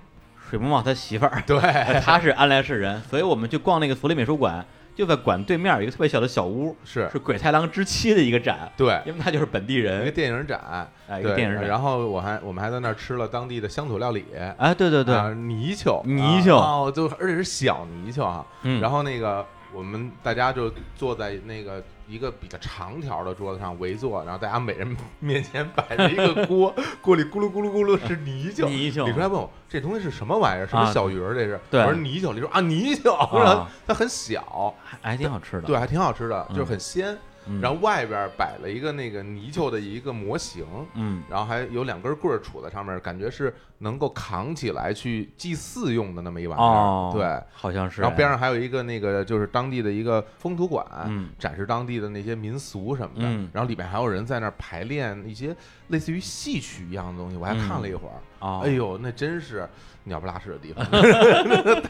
水木茂他媳妇儿，对，[LAUGHS] 他是安来市人，所以我们去逛那个独立美术馆，就在馆对面有一个特别小的小屋，是是鬼太郎之妻的一个展，对，因为他就是本地人一个，电影展，哎，一个对，电影展。然后我还我们还在那儿吃了当地的乡土料理，哎，对对对，啊泥鳅，泥鳅啊哦，就而且是小泥鳅啊。嗯，然后那个我们大家就坐在那个一个比较长条的桌子上围坐，然后大家每人面前摆着一个锅，[LAUGHS] 锅里咕噜咕噜咕噜是泥鳅。泥鳅李叔还问我这东西是什么玩意儿？什么啊小鱼儿？这是？对我说泥鳅。李叔啊，泥鳅，然后它很小，还还挺好吃的。对，还挺好吃的，嗯就是很鲜。嗯，然后外边摆了一个那个泥鳅的一个模型，嗯，然后还有两根棍儿杵在上面，感觉是能够扛起来去祭祀用的那么一玩意儿。哦，对，，好像是。然后边上还有一个那个就是当地的一个风土馆，嗯展示当地的那些民俗什么的。嗯然后里面还有人在那儿排练一些类似于戏曲一样的东西，我还看了一会儿。哦，哎呦，那真是鸟不拉屎的地方，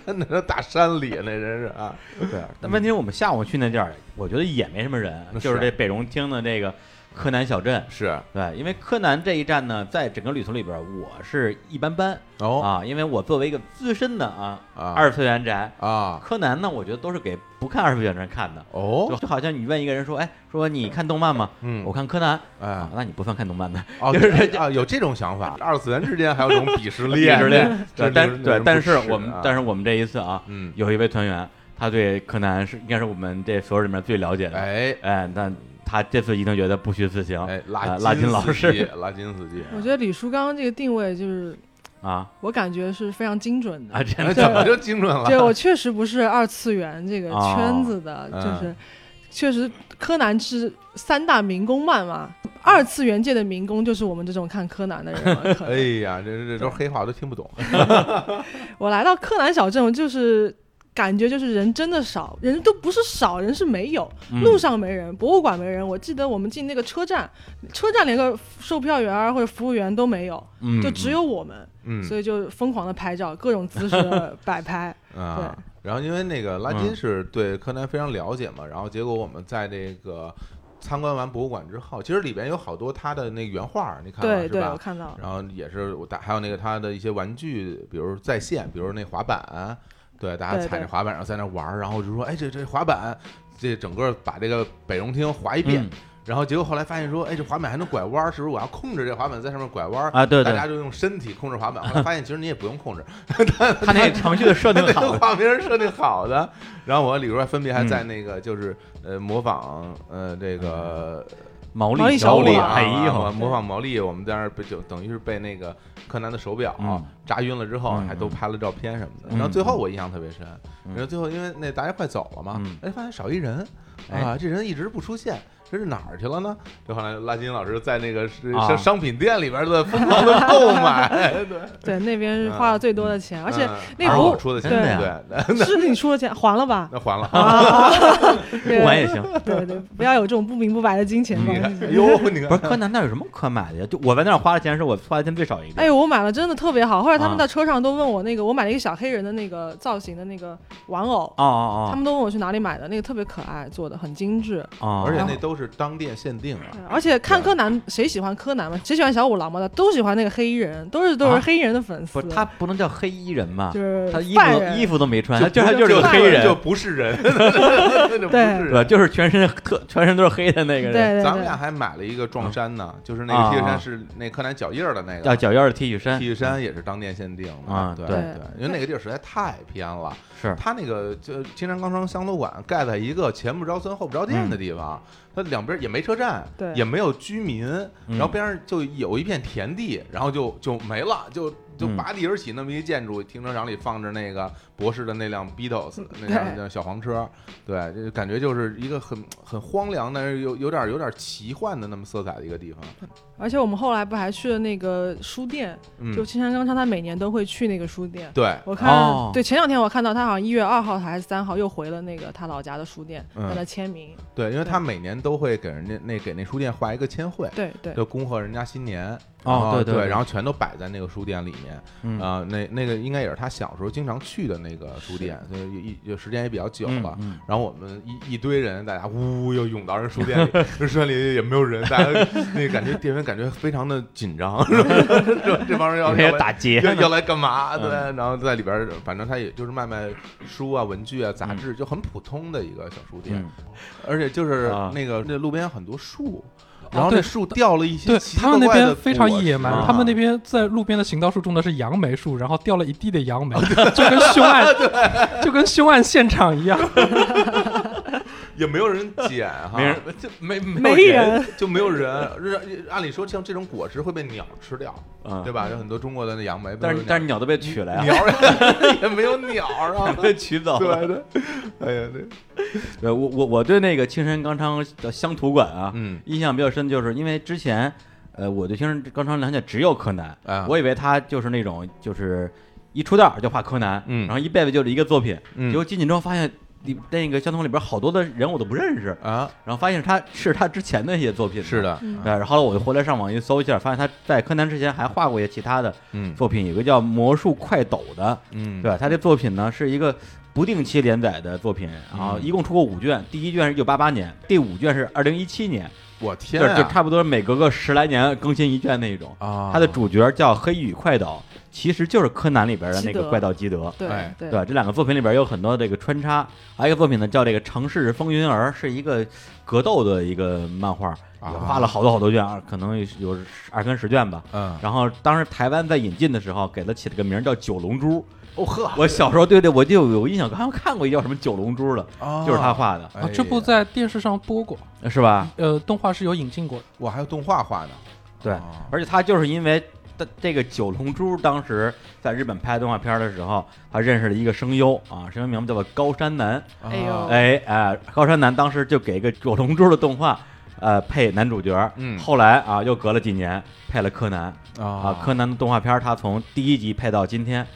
那 [LAUGHS] 那大山里那真是啊。对。但问题是我们下午去那地儿，我觉得也没什么人，就是是这北荣厅的这个柯南小镇。是。对，因为柯南这一站呢，在整个旅途里边，我是一般般哦。啊，因为我作为一个资深的啊啊。二次元宅，啊。柯南呢，我觉得都是给不看二次元的人看的。哦。就就好像你问一个人说，哎，说你看动漫吗？嗯。我看柯南。哎。啊，那你不算看动漫的。哦，[LAUGHS] 就是啊，有这种想法，二次元之间还有这种鄙视链，[LAUGHS] 鄙视链，对，但对，但是我们但是我们这一次啊，嗯，有一位团员，他对柯南是应该是我们这所有里面最了解的。哎。哎，但他这次一定觉得不虚此行。哎，啊拉拉金老师机拉金司机，我觉得李叔刚刚这个定位就是啊我感觉是非常精准的。啊，真哎的怎么就精准了？对我确实不是二次元这个哦圈子的，嗯就是确实柯南是三大民工漫嘛，二次元界的民工就是我们这种看柯南的人了。哎呀，这这这都是黑话，我都听不懂。[LAUGHS] 我来到柯南小镇，我就是感觉就是人真的少，人都不是少，人是没有，嗯路上没人，博物馆没人。我记得我们进那个车站，车站连个售票员儿或者服务员都没有，嗯就只有我们，嗯所以就疯狂的拍照，各种姿势的 [LAUGHS] 摆拍。啊，然后因为那个拉嗯金是对柯南非常了解嘛，然后结果我们在那个参观完博物馆之后，其实里边有好多他的那个原画，你看了对对，我？看到了。然后也是我打，还有那个他的一些玩具，比如在线，比如那滑板，对，大家踩着滑板然后在那玩儿，然后就说，哎，这这滑板，这整个把这个北荣厅滑一遍，嗯。然后结果后来发现说，哎，这滑板还能拐弯儿，是不是我要控制这滑板在上面拐弯儿？啊，对对，大家就用身体控制滑板，后来 [LAUGHS] 发现其实你也不用控制，[LAUGHS] 他那程序的设定那个好，[LAUGHS] 画面设定好的。然后我和李叔还分别还嗯。在那个就是呃模仿呃这个毛毛利利小五哎啊呦，模仿毛利，我们在那儿被就等于是被那个柯南的手表嗯。扎晕了之后，嗯还都拍了照片什么的。嗯然后最后我印象特别深，嗯。然后最后因为那大家快走了嘛嗯，哎发现少一人哎。啊，这人一直不出现。这是哪儿去了呢？就后来拉金老师在那个商商品店里边的疯狂的购买，[LAUGHS] 对，[LAUGHS] 对，那边是花了最多的钱，而且那不我出的钱，呀对，是你出的钱还了吧？那还了。啊，[LAUGHS] 不管也行。对对，不要有这种不明不白的金钱你看，关系。哎呦，你看，不是柯南那有什么可买的呀？就我在那儿花的钱是我花的钱最少一个。哎呦，我买了真的特别好。后来他啊们在车上都问我那个，我买了一个小黑人的那个造型的那个玩偶，哦哦哦他们都问我去哪里买的，那个特别可爱，做的很精致。哦，而且那都是当店限定啊。而且看柯南，谁喜欢柯南嘛？谁喜欢小五郎嘛？都喜欢那个黑衣人，都是都啊是黑衣人的粉丝。不是他不能叫黑衣人嘛？就是他衣服衣服都没穿，就他就是他就是个犯黑人，就不是人，不是对对吧？就是全身特全身都是黑的那个人，对对对咱们俩还买了一个撞衫呢，就是那啊个 T 恤衫是那柯南脚印的那个叫脚印的 T 恤衫 T 恤衫，也是当店限定啊对对，因为那个地儿实在太偏了。是他那个就青山刚昌香楼馆盖在一个前不着村后不着店的地方，它两边也没车站，对也没有居民，嗯然后边上就有一片田地，然后就就没了，就就嗯拔地而起那么一建筑，停车场里放着那个博士的那辆 Beatles [LAUGHS] 那辆小黄车，对，就感觉就是一个很很荒凉，但是有有点有点奇幻的那么色彩的一个地方。而且我们后来不还去了那个书店，嗯就，青山刚昌他每年都会去那个书店。对，我看，哦对，前两天我看到他好像一月二号还是三号又回了那个他老家的书店，嗯在那签名。对，因为他每年都会给人家那给那书店画一个签绘，对对，就恭贺人家新年。哦对对对对然后全都摆在那个书店里面。嗯啊，那那个应该也是他小时候经常去的那个书店，所以一就时间也比较久了。嗯然后我们一一堆人，大家呜又涌到人书店里，这书店里也没有人，大家那感觉店员感觉非常的紧张，是吧？[LAUGHS] 这这帮人 [LAUGHS] 要要来打劫要要来干嘛？嗯对，然后在里边，反正他也就是卖卖书啊、文具啊、杂志，就很普通的一个小书店，嗯，而且就是啊那个那路边有很多树。然后那树掉了一些对他们那边非常野蛮实，他们那边在路边的行道树种的是杨梅树，然后掉了一地的杨梅，就跟凶案，[LAUGHS] 就跟凶案现场一样。[LAUGHS] 也没有人捡哈，没人就没没有人，就没有人。是按理说像这种果实会被鸟吃掉，嗯。对吧？有很多中国的那杨梅，但是但是鸟都被取来了，鸟 [LAUGHS] 也没有鸟啊。[LAUGHS] 被取走了。对对，[LAUGHS] 哎呀对，对我我我对那个青山刚昌的乡土馆啊，嗯。印象比较深，就是因为之前，呃，我对青山刚昌了解只有柯南，嗯我以为他就是那种就是一出道就画柯南，嗯。然后一辈子就是一个作品，嗯。结果进去之后发现里那个相同里边好多的人我都不认识，啊，然后发现他是他之前的一些作品，是。的，嗯对，然后我就回来上网一搜一下，发现他在柯南之前还画过一些其他的嗯作品，有个叫《魔术快斗》的，嗯，对吧？他这作品呢是一个不定期连载的作品，然后嗯一共出过五卷，第一卷是一九八八年，第五卷是二零一七年，我天啊，就就差不多每隔个十来年更新一卷那一种。啊，它的主角叫黑羽快斗，其实就是柯南里边的那个怪盗基德。对哎。对。对，这两个作品里边有很多这个穿插，还有一个作品呢叫这个《城市风云儿》，是一个格斗的一个漫画，啊。也画了好多好多卷，啊，可能有二三十卷吧。嗯，然后当时台湾在引进的时候，给它起了个名叫九龙珠。哦呵，我小时候对对，我就有印象，好像看过一叫什么九龙珠的，哦就是他画的，哎啊，这部在电视上播过，是吧？呃，动画是有引进过的。我还有动画画的，对哦，而且他就是因为的这个九龙珠，当时在日本拍动画片的时候，他认识了一个声优啊，声优名字叫做高山南。哎呦啊哎哎，高山南当时就给一个九龙珠的动画，呃，配男主角。嗯后来啊，又隔了几年配了柯南啊啊，柯南的动画片他从第一集配到今天，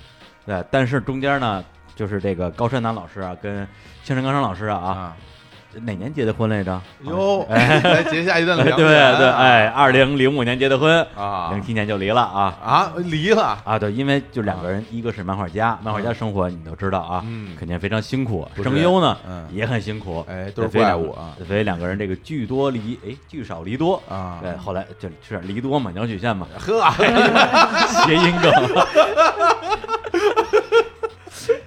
对，但是中间呢，就是这个高山南老师啊，跟青山刚昌老师啊啊，啊，哪年结的婚来着？哟，哎 [LAUGHS] 来结下一段对良对缘。对，啊哎，二零零五年结的婚，啊。零七年就离了啊。啊离了，啊，对，因为就两个人，一个是漫画家，漫画家生活你都知道啊，嗯。肯定非常辛苦，声优呢嗯。也很辛苦，哎，都是怪物啊。所以两个人这个聚多离，哎，聚少离多，啊，对，后来就就是离多嘛，鸟取县嘛，呵，[LAUGHS] 谐音梗。[LAUGHS]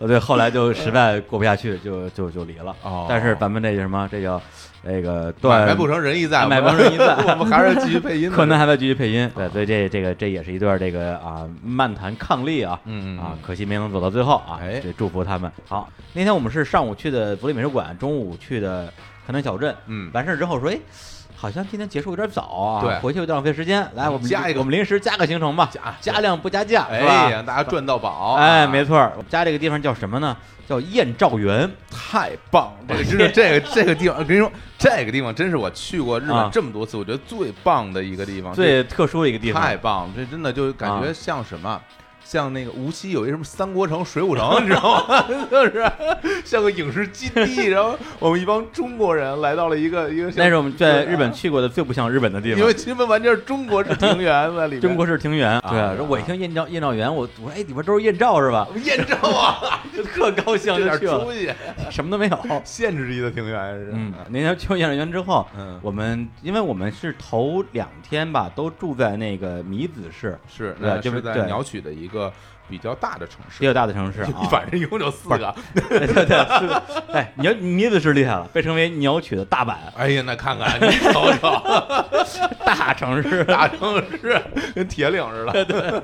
呃，对，后来就实在过不下去，就就就离了。哦但是咱们这叫什么？这叫那个买断卖不成仁义在，买卖不成仁义在我们还是继续配音的。柯南还在继续配音，对，所以这这个这也是一段这个啊漫谈伉俪啊，嗯嗯啊，可惜没能走到最后啊，哎这祝福他们。好，那天我们是上午去的国立美术馆，中午去的河南小镇，嗯完事儿之后说，哎，好像今天结束有点早啊，对回去有点浪费时间，来，我们加一个我们临时加个行程吧，加加量不加价，是哎吧？呀，大家赚到宝，哎，啊没错儿，我们加这个地方叫什么呢？叫燕赵园。太棒了！这个真是 [LAUGHS] 这个这个地方，我跟你说，这个地方真是我去过日啊本这么多次，我觉得最棒的一个地方，最特殊的一个地方，太棒了！这真的就感觉啊像什么？像那个无锡有一什么三国城、水浒城，你知道吗？[LAUGHS] 就是像个影视基地，然后我们一帮中国人来到了一个一个，那是我们在日本去过的最不像日本的地方因为。基本完全是中国式庭园在里面，[LAUGHS] 中国式庭园，对啊说我一听燕赵燕赵园，我我说哎，里边都是燕赵是吧？[LAUGHS] 艳照啊，就特高兴有点就去了，出息，什么都没有。限制级的庭园是，嗯，那天去燕赵园之后，嗯我们因为我们是头两天吧，都住在那个米子市，是，对就是在鸟取的一个比较大的城市比，较大的城市啊。[LAUGHS] 反正一共就四个。对对 [LAUGHS] 对，是的哎，鸟米子是厉害了，被称为鸟取的大阪，哎呀，那看看你瞅瞅，[LAUGHS] 大城市。大城市跟铁岭似的。对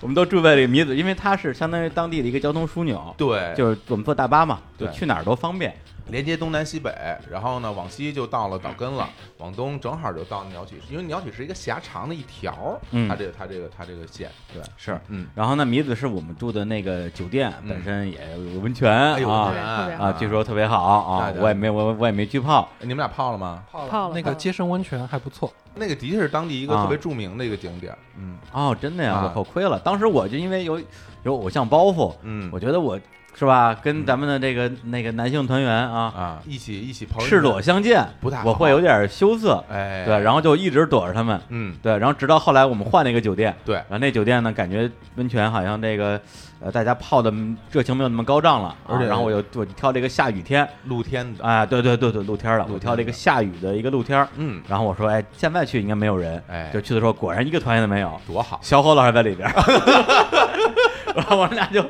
我们都住在这个米子，因为它是相当于当地的一个交通枢纽，对，就是我们坐大巴嘛，就对去哪儿都方便。连接东南西北，然后呢往西就到了岛根了，往东正好就到鸟取，因为鸟取是一个狭长的一条，嗯。它这个它这个它这个线，对，是。嗯，然后呢，米子是我们住的那个酒店，嗯。本身也有温泉啊哎呦温泉啊，据说特别好啊我也没我我也没去泡，你们俩泡了吗？泡泡了。泡了。那个接生温泉还不错，那个的确是当地一个啊。特别著名的一个景点，嗯。哦，真的呀，啊。我口亏了。当时我就因为有有偶像包袱，嗯，我觉得我是吧，跟咱们的这个那个男性团员啊啊。一起一起赤裸相见，不太好我会有点羞涩，哎，对，然后就一直躲着他们，嗯。对，然后直到后来我们换了一个酒店，对。然后那酒店呢，感觉温泉好像这个呃大家泡的热情没有那么高涨了，而且啊然后我就我就挑这个下雨天，露天的，啊，对对对对，露天的，我挑了一个下雨的一个露天，嗯，然后我说，哎，现在去应该没有人，哎。就去的时候果然一个团员都没有，多好，小伙老师在里边，[LAUGHS] 然后我们俩就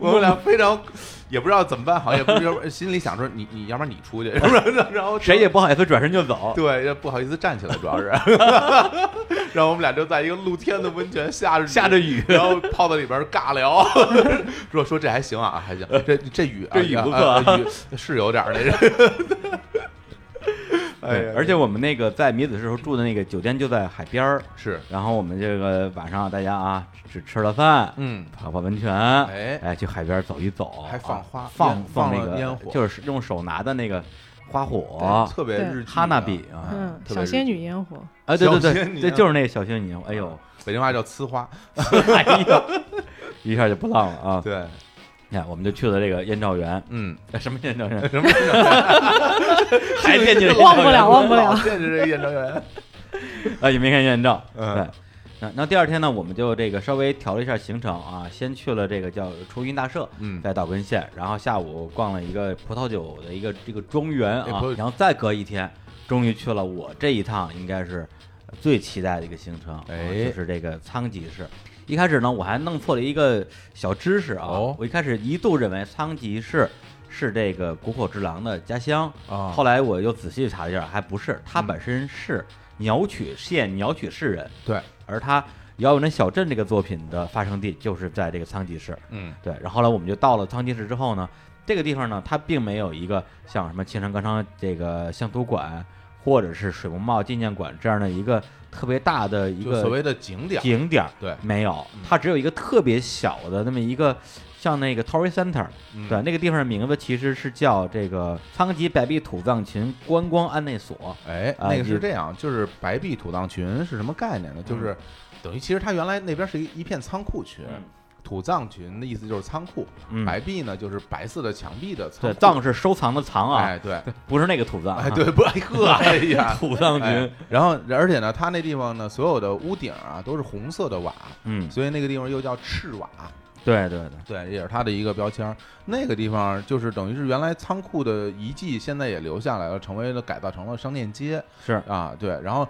我们俩非常也不知道怎么办好，也不知道 [LAUGHS] 心里想着你你要不然你出去，[LAUGHS] 然后谁也不好意思转身就走，[LAUGHS] 对，不好意思站起来，主要是，然后我们俩就在一个露天的温泉下着下着雨然后泡在里边尬聊，说说这还行啊，还行，这这雨啊这雨不错雨是有点儿那 [LAUGHS] 对，而且我们那个在米子时候住的那个酒店就在海边儿，是。然后我们这个晚上大家啊只吃了饭，嗯。泡泡温泉，哎。哎，去海边走一走，还放啊花放放那个烟火。就是用手拿的那个花火对，特别对日哈娜比啊嗯，特别日记小仙女烟火，啊，对对对小仙，女对，啊就是那个小仙女，哎呦，北京话叫呲花，[LAUGHS] 哎呦，一下就不浪了啊！对，你看，我们就去了这个燕赵园，嗯，哎什么燕赵园？[LAUGHS] 什么 [LAUGHS] 还惦记着 [LAUGHS] 忘不了忘不了惦记这个燕赵园，啊，也没看燕赵。嗯对，那那第二天呢，我们就这个稍微调了一下行程啊，先去了这个叫出云大社，嗯在岛根县，然后下午逛了一个葡萄酒的一个这个庄园啊然后再隔一天，终于去了我这一趟应该是最期待的一个行程，就是这个仓吉市。一开始呢，我还弄错了一个小知识啊，哦。我一开始一度认为仓吉市是这个谷口之郎的家乡，啊。后来我又仔细查了一下，还不是，他嗯。本身是鸟取县鸟取市人，对，而他《遥远的小镇》这个作品的发生地就是在这个仓吉市，嗯。对。然后后来我们就到了仓吉市之后呢，这个地方呢，它并没有一个像什么青山刚昌这个乡土馆或者是水木茂纪念馆这样的一个特别大的一个所谓的景点，景点儿，对。没有。嗯，它只有一个特别小的那么一个。像那个 Tory Center，嗯。对，那个地方的名字其实是叫这个仓吉白壁土葬群观光安内所。哎，啊那个是这样，就是白壁土葬群是什么概念呢？就是等于其实它原来那边是一一片仓库群，嗯土藏群的意思就是仓库，嗯，白壁呢就是白色的墙壁的仓对，库。藏是收藏的藏啊，哎，对，[LAUGHS] 不是那个土藏啊，哎，对，不，哎 [LAUGHS] 呵，哎呀，[LAUGHS] 土藏哎群，然后而且呢，它那地方呢，所有的屋顶啊都是红色的瓦，嗯，所以那个地方又叫赤瓦。对对对，对，也是它的一个标签。儿。那个地方就是等于是原来仓库的遗迹，现在也留下来了，成为了改造成了商店街。是，啊。对，然后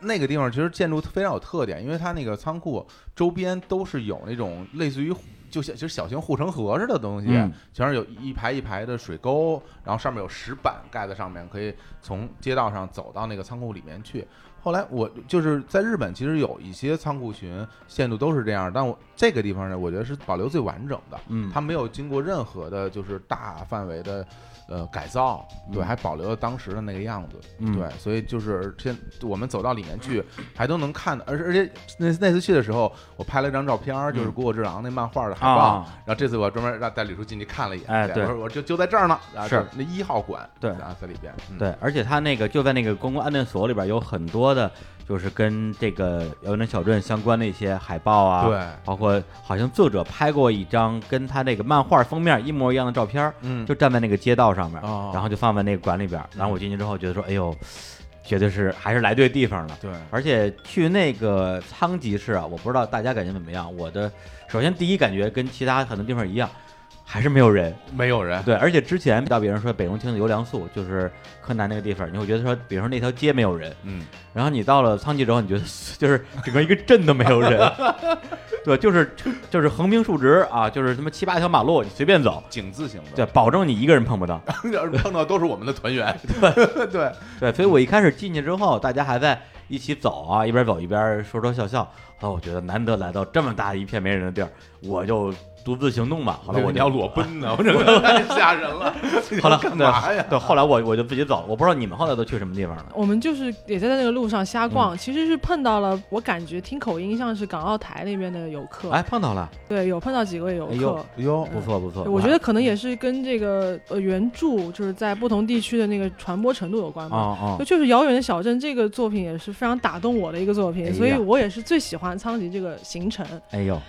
那个地方其实建筑非常有特点，因为它那个仓库周边都是有那种类似于。就像其实小型护城河似的东西，嗯全是有一排一排的水沟，然后上面有石板盖在上面，可以从街道上走到那个仓库里面去。后来我就是在日本，其实有一些仓库群线路都是这样，但我这个地方呢，我觉得是保留最完整的。嗯，它没有经过任何的，就是大范围的呃改造，对，嗯。还保留了当时的那个样子，嗯对，所以就是现我们走到里面去，还都能看，而而且那那次去的时候，我拍了一张照片，就是嗯。谷口治郎那漫画的海报，啊，然后这次我专门让带李叔进去看了一眼，哎对我说我就就在这儿呢，然后是那一号馆，对。然后在里边，嗯，对，而且他那个就在那个公共安内所里边有很多的，就是跟这个遥远的小镇相关的一些海报啊，，对，包括好像作者拍过一张跟他那个漫画封面一模一样的照片，嗯，就站在那个街道上面，哦然后就放在那个馆里边，然后我进去之后觉得说，哎呦，绝对是还是来对地方了。对，而且去那个仓吉市啊，我不知道大家感觉怎么样。我的首先第一感觉跟其他很多地方一样，还是没有人。没有人，对，而且之前到别人说北荣町的游梁宿就是柯南那个地方，你会觉得说，比如说那条街没有人，嗯，然后你到了仓吉之后，你觉得 [LAUGHS] 就是整个一个镇都没有人，[LAUGHS] 对，就是就是横平竖直啊，就是什么七八条马路，你随便走，井字形的，对，保证你一个人碰不到。要 [LAUGHS] 是碰到都是我们的团员，对。对，对，所以我一开始进去之后，大家还在一起走啊，一边走一边说说笑笑。后我觉得难得来到这么大一片没人的地儿，我就独自行动吧。后来我你要裸奔呢，我这个太吓人了。[LAUGHS] 后来干嘛呀？对，后来我我就自己走了，我不知道你们后来都去什么地方了。我们就是也在那个路上瞎嗯逛，其实是碰到了，我感觉听口音像是港澳台那边的游客，哎，碰到了，对，有碰到几位游客。哎呦哟，不错不错。我觉得可能也是跟这个呃原著就是在不同地区的那个传播程度有关吧。哦哦就，就是遥远的小镇这个作品也是非常打动我的一个作品，哎所以我也是最喜欢仓吉这个行程。哎呦，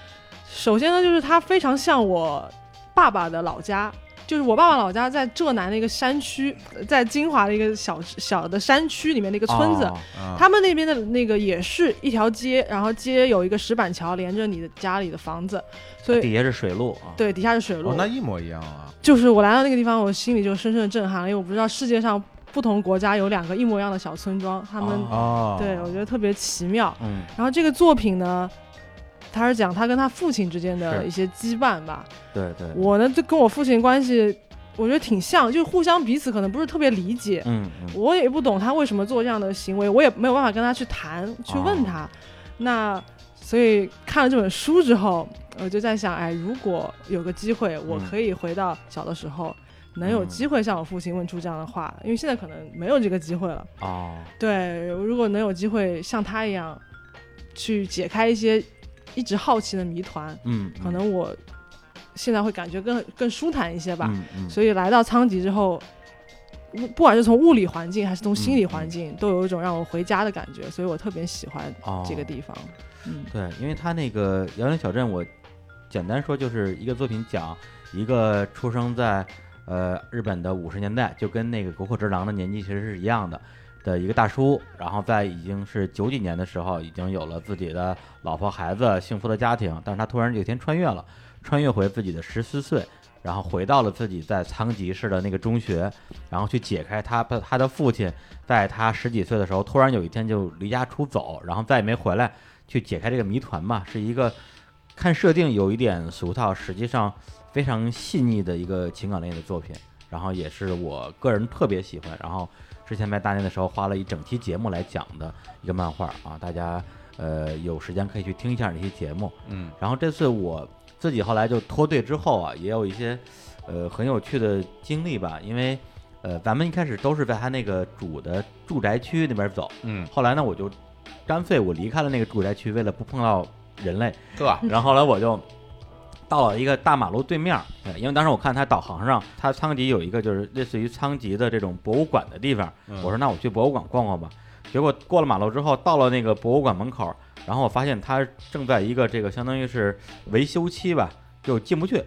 首先呢，就是它非常像我爸爸的老家，就是我爸爸老家在浙南的一个山区，呃在金华的一个小小的山区里面的一个村子。他们那边的那个也是一条街，然后街有一个石板桥连着你的家里的房子，所以底下是水路啊。对底下是水路。哦，那一模一样啊。就是我来到那个地方，我心里就深深的震撼了，因为我不知道世界上不同国家有两个一模一样的小村庄，他们、哦，对我觉得特别奇妙。嗯然后这个作品呢，他是讲他跟他父亲之间的一些羁绊吧。对对，我呢，就跟我父亲关系，我觉得挺像，就是互相彼此可能不是特别理解。嗯嗯我也不懂他为什么做这样的行为，我也没有办法跟他去谈，去哦问他。那所以看了这本书之后，我就在想，哎，如果有个机会，我嗯可以回到小的时候，能有嗯机会向我父亲问出这样的话，因为现在可能没有这个机会了。哦，对，如果能有机会像他一样，去解开一些一直好奇的谜团，嗯，可能我现在会感觉更更舒坦一些吧。所以来到仓吉之后，不不管是从物理环境还是从心理嗯环境，都有一种让我回家的感觉，所以我特别喜欢哦这个地方。嗯，对，因为他那个《遥远小镇》，我简单说就是一个作品，讲一个出生在呃日本的五十年代，就跟那个国口之狼的年纪其实是一样的的一个大叔，然后在已经是九几年的时候，已经有了自己的老婆孩子，幸福的家庭，但是他突然有一天穿越了，穿越回自己的十四岁。然后回到了自己在仓吉市的那个中学，然后去解开他他的父亲在他十几岁的时候突然有一天就离家出走，然后再也没回来，去解开这个谜团嘛，是一个看设定有一点俗套，实际上非常细腻的一个情感类的作品，然后也是我个人特别喜欢，然后之前在大连的时候花了一整期节目来讲的一个漫画啊，大家呃有时间可以去听一下那期节目。嗯然后这次我自己后来就脱队之后啊，也有一些呃很有趣的经历吧，因为呃咱们一开始都是在他那个主的住宅区那边走，嗯，后来呢我就干脆我离开了那个住宅区，为了不碰到人类，呵，然后后来我就到了一个大马路对面儿，对因为当时我看他导航上，他仓吉有一个就是类似于仓吉的这种博物馆的地方，嗯我说那我去博物馆逛逛吧。结果过了马路之后，到了那个博物馆门口，然后我发现他正在一个这个相当于是维修期吧，就进不去。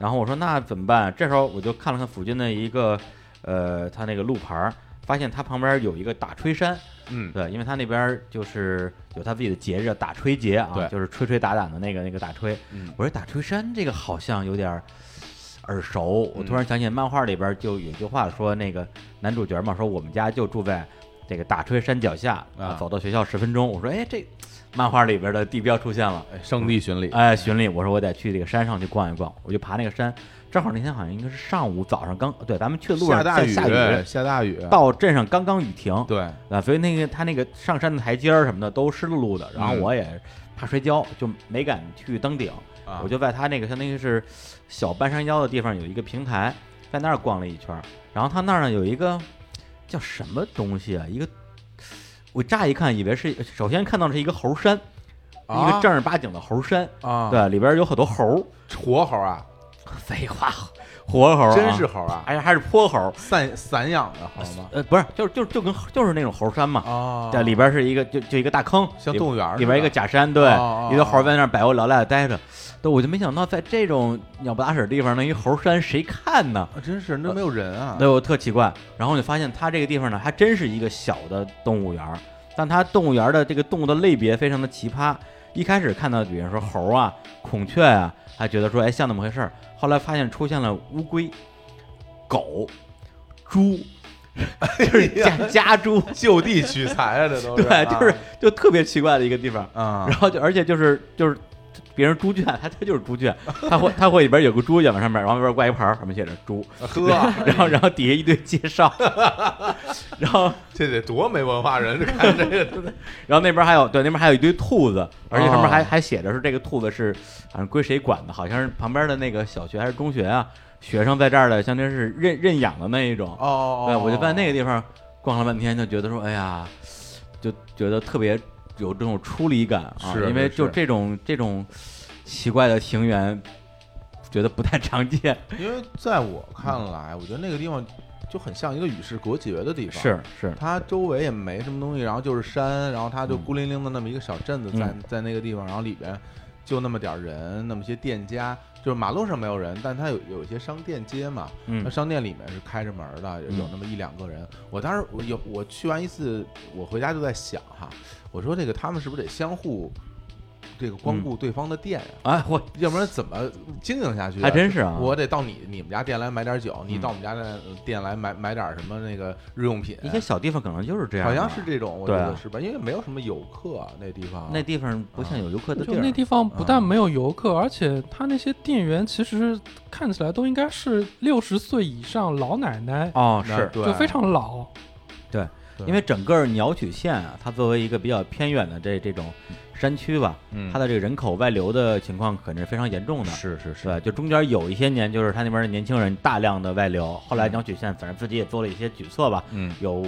然后我说那怎么办？这时候我就看了看附近的一个呃，他那个路牌儿，发现他旁边有一个打吹山，嗯对，因为他那边就是有他自己的节日打吹节啊，对就是吹吹打打的那个那个打吹。嗯我说打吹山这个好像有点耳熟，我突然想起漫画里边就有句话说，那个男主角嘛说我们家就住在这个打吹山脚下啊走到学校十分钟。我说哎，这漫画里边的地标出现了，哎，圣地巡礼，哎，巡礼，我说我得去这个山上去逛一逛，我就爬那个山。正好那天好像应该是上午早上刚对，咱们去的路上下大雨，在下雨，下大雨，到镇上刚刚雨停，对，啊，所以那个他那个上山的台阶儿什么的都湿漉漉的，然后嗯。我也怕摔跤，就没敢去登顶，啊。我就在他那个相当于是小半山腰的地方有一个平台，在那儿逛了一圈，然后他那儿呢有一个叫什么东西啊，一个我乍一看以为是，首先看到的是一个猴山，一个啊正儿八经的猴山，啊，对，里边有很多猴，活猴啊，废话，活猴、啊，真是，猴啊，哎呀还是泼猴，散散养的好吗？呃，不是，就是就就跟就是那种猴山嘛，啊在里边是一个就就一个大坑，像动物园儿里边一个假山，对，哦哦一个猴在那儿百无聊赖的待着。对，我就没想到在这种鸟不拉屎的地方，能一猴山谁看呢？啊真是那没有人啊，对，我特奇怪。然后我就发现它这个地方呢，还真是一个小的动物园儿，但它动物园儿的这个动物的类别非常的奇葩。一开始看到，比如说猴啊、孔雀啊，还觉得说哎像那么回事儿，后来发现出现了乌龟、狗、猪，就是家家猪，[LAUGHS] 就地取材啊，这都是，对，就是就特别奇怪的一个地方。啊。然后就而且就是就是别人猪圈，他他就是猪圈，他会他会里边有个猪圈往上面，然后里边挂一牌儿，上面写着猪，呵，[LAUGHS] 然后然后底下一堆介绍，[LAUGHS] 然后这得多没文化人看这个，[LAUGHS] 然后那边还有对那边还有一堆兔子，而且上面还、哦还写着是这个兔子是反正归谁管的，好像是旁边的那个小学还是中学啊，学生在这儿的相当于是认认养的那一种。哦对，我就在那个地方逛了半天，就觉得说，哎呀，就觉得特别有这种出离感啊，因为就这种这种奇怪的庭园，觉得不太常见。因为在我看来，我觉得那个地方就很像一个与世隔绝的地方。是是，它周围也没什么东西，然后就是山，然后它就嗯孤零零的那么一个小镇子在、嗯在那个地方，然后里边就那么点儿人，那么些店家，就是马路上没有人，但它有有一些商店街嘛，那嗯商店里面是开着门的，有那么一两个人。我当时我有我去完一次，我回家就在想哈，我说这个他们是不是得相互这个光嗯顾对方的店呀、哎，我要不然怎么经营下去、啊？还真是啊，我得到你你们家店来买点酒，你嗯到我们家的店来买买点什么那个日用品。一些小地方可能就是这样好，像是这种，我觉得是吧？因为没有什么游客啊，那地方那地方不像有游客的地儿，就那地方不但没有游客，而且他那些店员其实看起来都应该是六十岁以上老奶奶，哦是。对就非常老。对因为整个鸟取县啊，它作为一个比较偏远的这这种山区吧，嗯。它的这个人口外流的情况肯定是非常严重的。是是是，就中间有一些年，就是他那边的年轻人大量的外流，后来嗯鸟取县反正自己也做了一些举措吧，嗯。有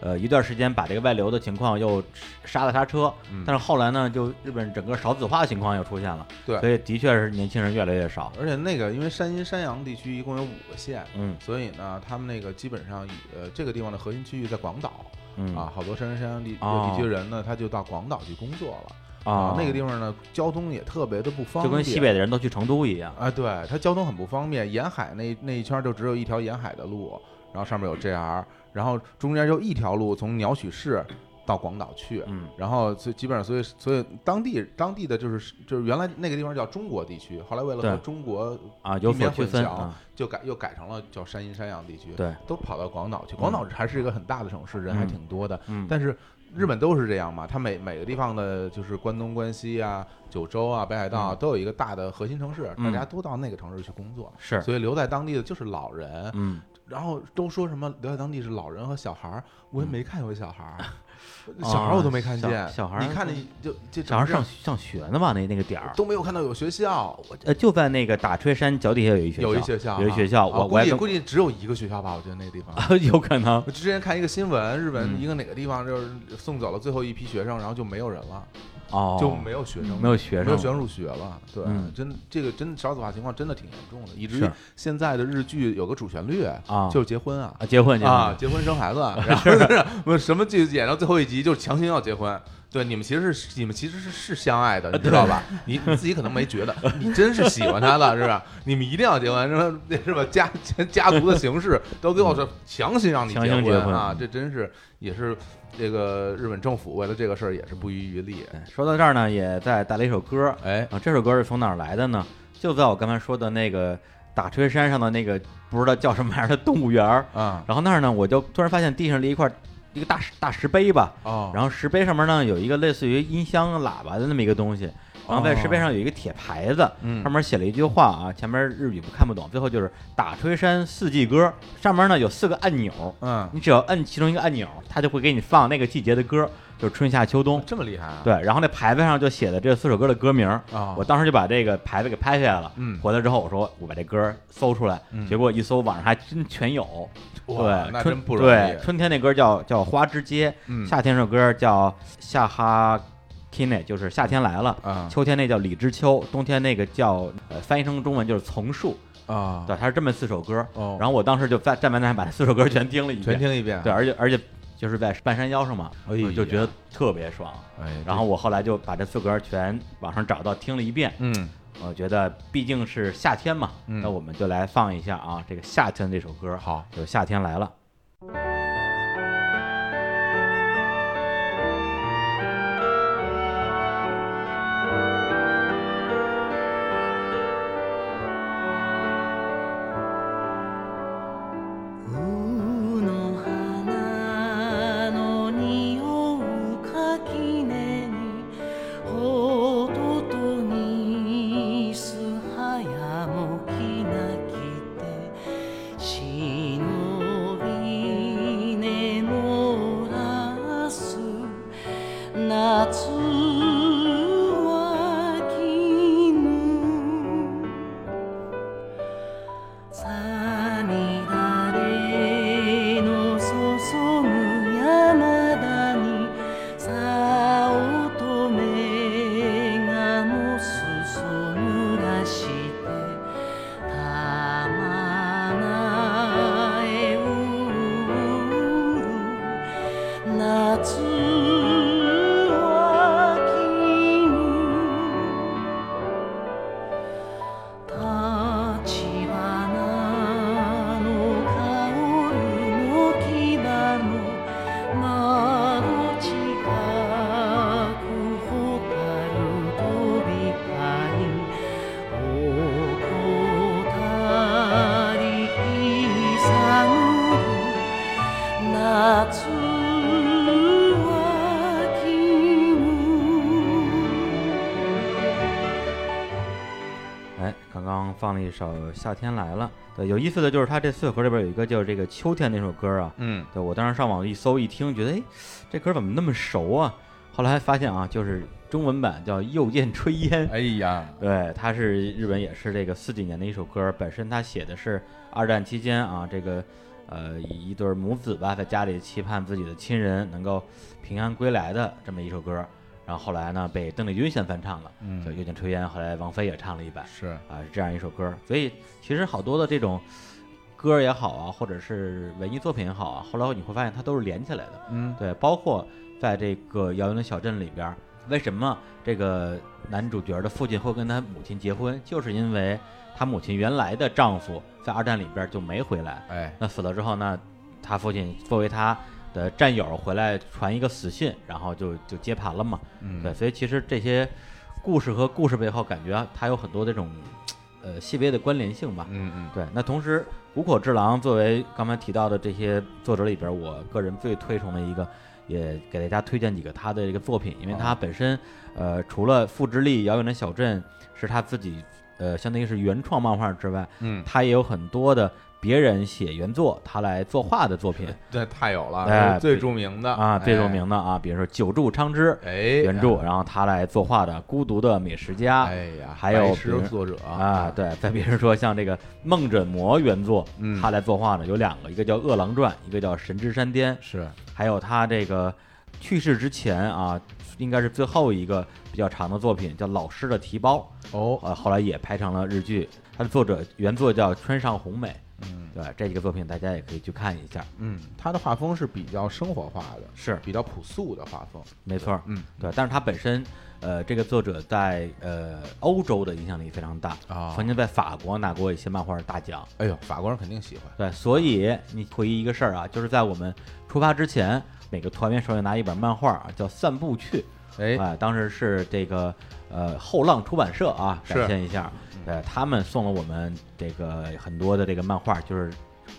呃一段时间把这个外流的情况又刹了刹车，嗯。但是后来呢，就日本整个少子化的情况又出现了，对。所以的确是年轻人越来越少。而且那个因为山阴山阳地区一共有五个县，嗯。所以呢，他们那个基本上以呃这个地方的核心区域在广岛嗯。啊，好多山阴山阳地哦。地区人呢，他就到广岛去工作了啊，那个地方呢，交通也特别的不方便，就跟西北的人都去成都一样。啊，对，它交通很不方便，沿海那那一圈儿就只有一条沿海的路，然后上面有 JR，然后中间就一条路从鸟取市到广岛去，嗯然后所以基本上所以所以当地当地的就是就是原来那个地方叫中国地区，后来为了和中国啊，有所区分混淆啊。就改又改成了叫山阴山阳地区，对，都跑到广岛去。广岛还是一个很大的城市，人还嗯挺多的，嗯，但是日本都是这样嘛，它每每个地方的，就是关东、关西啊、九州啊、北海道都有一个大的核心城市，嗯大家都到那个城市去工作，是，所以留在当地的就是老人。嗯，然后都说什么留在当地是老人和小孩儿，我也嗯没看有小孩儿，[LAUGHS] 小孩儿我都没看小见。小孩儿你看那就这小孩上上学呢吧？那那个点儿，都没有看到有学校，呃，就在那个打吹山脚底下有一学校，有一学校啊，有一学校，我我还跟计估计只有一个学校吧，我觉得那个地方。啊，有可能我之前看一个新闻，日本嗯一个哪个地方就是送走了最后一批学生，然后就没有人了，哦，就没有学生，没有学生。没有学生入学了。对，嗯。真这个真少子化情况真的挺严重的，以至于现在的日剧有个主旋律啊。就是结婚啊。啊，结婚啊，结婚生孩子，然后就是什么剧演到最后一集就是强行要结婚。对，你们其实是你们其实是是相爱的，你知道吧？你你自己可能没觉得，你真是喜欢他的，是吧？你们一定要结婚，是吧？是吧？家家族的形式到最后是强行让你结婚婚啊！这真是也是这个日本政府为了这个事儿也是不遗余力。说到这儿呢，也再带了一首歌哎，啊，这首歌是从哪儿来的呢？就在我刚才说的那个打吹山上的那个不知道叫什么玩意儿的动物园儿，啊然后那儿呢，我就突然发现地上立一块一个大石大石碑吧，哦，然后石碑上面呢有一个类似于音箱喇叭的那么一个东西，然后在石碑上有一个铁牌子，嗯。上面写了一句话啊，前面日语不看不懂，最后就是打吹山四季歌，上面呢有四个按钮，嗯，你只要摁其中一个按钮，它就会给你放那个季节的歌，就是春夏秋冬。这么厉害啊？对，然后那牌子上就写的这四首歌的歌名我当时就把这个牌子给拍下来了。嗯。回来之后我说我把这歌搜出来，嗯。结果一搜网上还真全有。哇对，那春真不容易对，春天那歌叫叫花之街，嗯夏天这首歌叫夏哈 kine，就是夏天来了。啊秋天那叫李之秋，冬天那个叫呃翻译成中文就是丛树，啊，对，它是这么四首歌。哦，然后我当时就在站在那儿把这四首歌全听了一遍，全听一遍，对，，而且而且就是在半山腰上嘛，哎我就觉得特别爽。哎，然后我后来就把这四歌全网上找到听了一遍，嗯我觉得毕竟是夏天嘛，嗯。那我们就来放一下啊，这个夏天这首歌，好，就夏天来了。一首《夏天来了》。对，有意思的就是他这四首歌里边有一个叫这个秋天那首歌啊。嗯，对我当时上网一搜一听，觉得哎，这歌怎么那么熟啊？后来发现啊，就是中文版叫《又见炊烟》。哎呀，[LAUGHS] 对，它是日本也是这个四几年的一首歌，本身它写的是二战期间啊，这个呃一对母子吧，在家里期盼自己的亲人能够平安归来的这么一首歌。然后后来呢，被邓丽君先翻唱了，嗯就《又见炊烟》，后来王菲也唱了一版。是，啊，是这样一首歌。所以其实好多的这种歌也好啊，或者是文艺作品也好啊，后来你会发现它都是连起来的。嗯，对，包括在这个遥远的小镇里边，为什么这个男主角的父亲会跟他母亲结婚，就是因为他母亲原来的丈夫在二战里边就没回来，哎，那死了之后呢，他父亲作为他的战友回来传一个死信，然后就就接盘了嘛。嗯，对，所以其实这些故事和故事背后，感觉啊它有很多这种呃细微的关联性吧。嗯嗯，对，那同时谷口治郎作为刚才提到的这些作者里边，我个人最推崇的一个，也给大家推荐几个他的一个作品，因为他本身呃除了《复之力》《遥远的小镇》是他自己呃相当于是原创漫画之外，嗯，他也有很多的别人写原作，他来作画的作品。[LAUGHS] 这太有了，哎最著名的。啊，最有哎名的啊，比如说久住昌之哎，原著，然后他来作画的《孤独的美食家》哎呀，还有作者。啊，，对，再比如说像这个梦枕魔原作，嗯。他来作画的有两个，一个叫《饿狼传》，一个叫《神之山巅》，是，还有他这个去世之前啊，应该是最后一个比较长的作品叫《老师的提包》，哦，呃，后来也拍成了日剧。它的作者原作叫川上红美，嗯对这几个作品大家也可以去看一下。嗯，他的画风是比较生活化的，是，比较朴素的画风，没错，嗯，对。但是他本身，呃，这个作者在呃欧洲的影响力非常大，啊曾经在法国拿过一些漫画大奖。哎呦，法国人肯定喜欢，对，所以你回忆一个事儿啊，就是在我们出发之前，每个团员手里拿一本漫画啊，叫《散步去》。哎，啊，当时是这个呃后浪出版社啊，展现一下，对他们送了我们这个很多的这个漫画，就是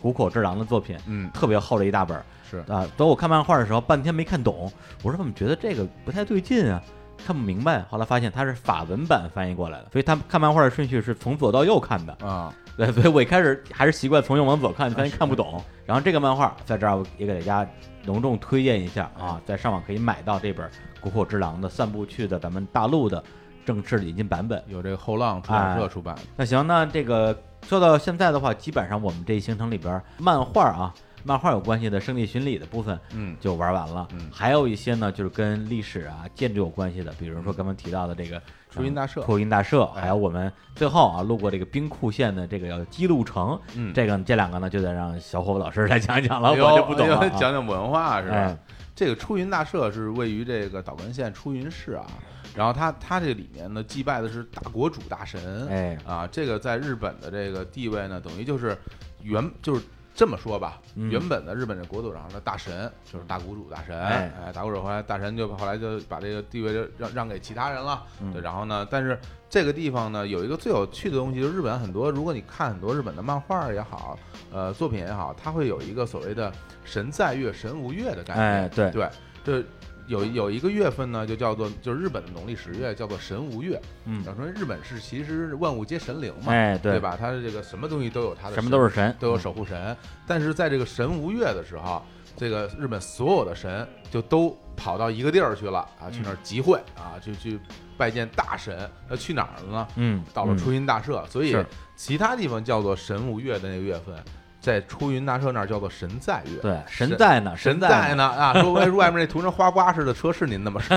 谷口治郎的作品，嗯，特别厚的一大本儿是，啊。等我看漫画的时候，半天没看懂，我说怎么觉得这个不太对劲啊？看不明白，后来发现它是法文版翻译过来的，所以他们看漫画的顺序是从左到右看的。啊，对，所以我一开始还是习惯从右往左看，发现看不懂。然后这个漫画在这儿也给大家隆重推荐一下啊，在上网可以买到这本谷口之郎的《散步去》的咱们大陆的正式引进版本。有这个后浪出版社出版的，那行，那这个说到现在的话，基本上我们这一行程里边，漫画啊，漫画有关系的圣地巡礼的部分嗯，就玩完了。嗯还有一些呢，就是跟历史啊、建筑有关系的，比如说刚刚提到的这个出云大社初音大社，哎还有我们最后啊路过这个兵库县的这个叫姬路城，嗯，这个这两个呢就得让小伙子老师来讲一讲了，哎我就不懂了。讲讲文化是吧哎？这个出云大社是位于这个岛根县出云市啊，然后它它这里面呢祭拜的是大国主大神，哎，啊，这个在日本的这个地位呢，等于就是原就是这么说吧，嗯原本的日本的国土上的大神就是大谷主大神，哎哎，大谷主后来大神就后来就把这个地位就让让给其他人了，嗯对，然后呢，但是这个地方呢有一个最有趣的东西，就是日本很多，如果你看很多日本的漫画也好，呃，作品也好，它会有一个所谓的神在月、神无月的概念，哎，对，对，这有有一个月份呢，就叫做就是日本的农历十月叫做神无月，嗯，要说日本是其实万物皆神灵嘛，哎，对？吧？它的这个什么东西都有它的什么神都是神，都有守护神，但是在这个神无月的时候，这个日本所有的神就都跑到一个地儿去了啊，去那儿集会啊，就去拜见大神。那去哪儿了呢？嗯，嗯到了出云大社，所以其他地方叫做神无月的那个月份，在出云大社那儿叫做神在月。对，神在呢，神在在呢啊！[LAUGHS] 说外外面那涂成花瓜似的车是您的吗？[LAUGHS]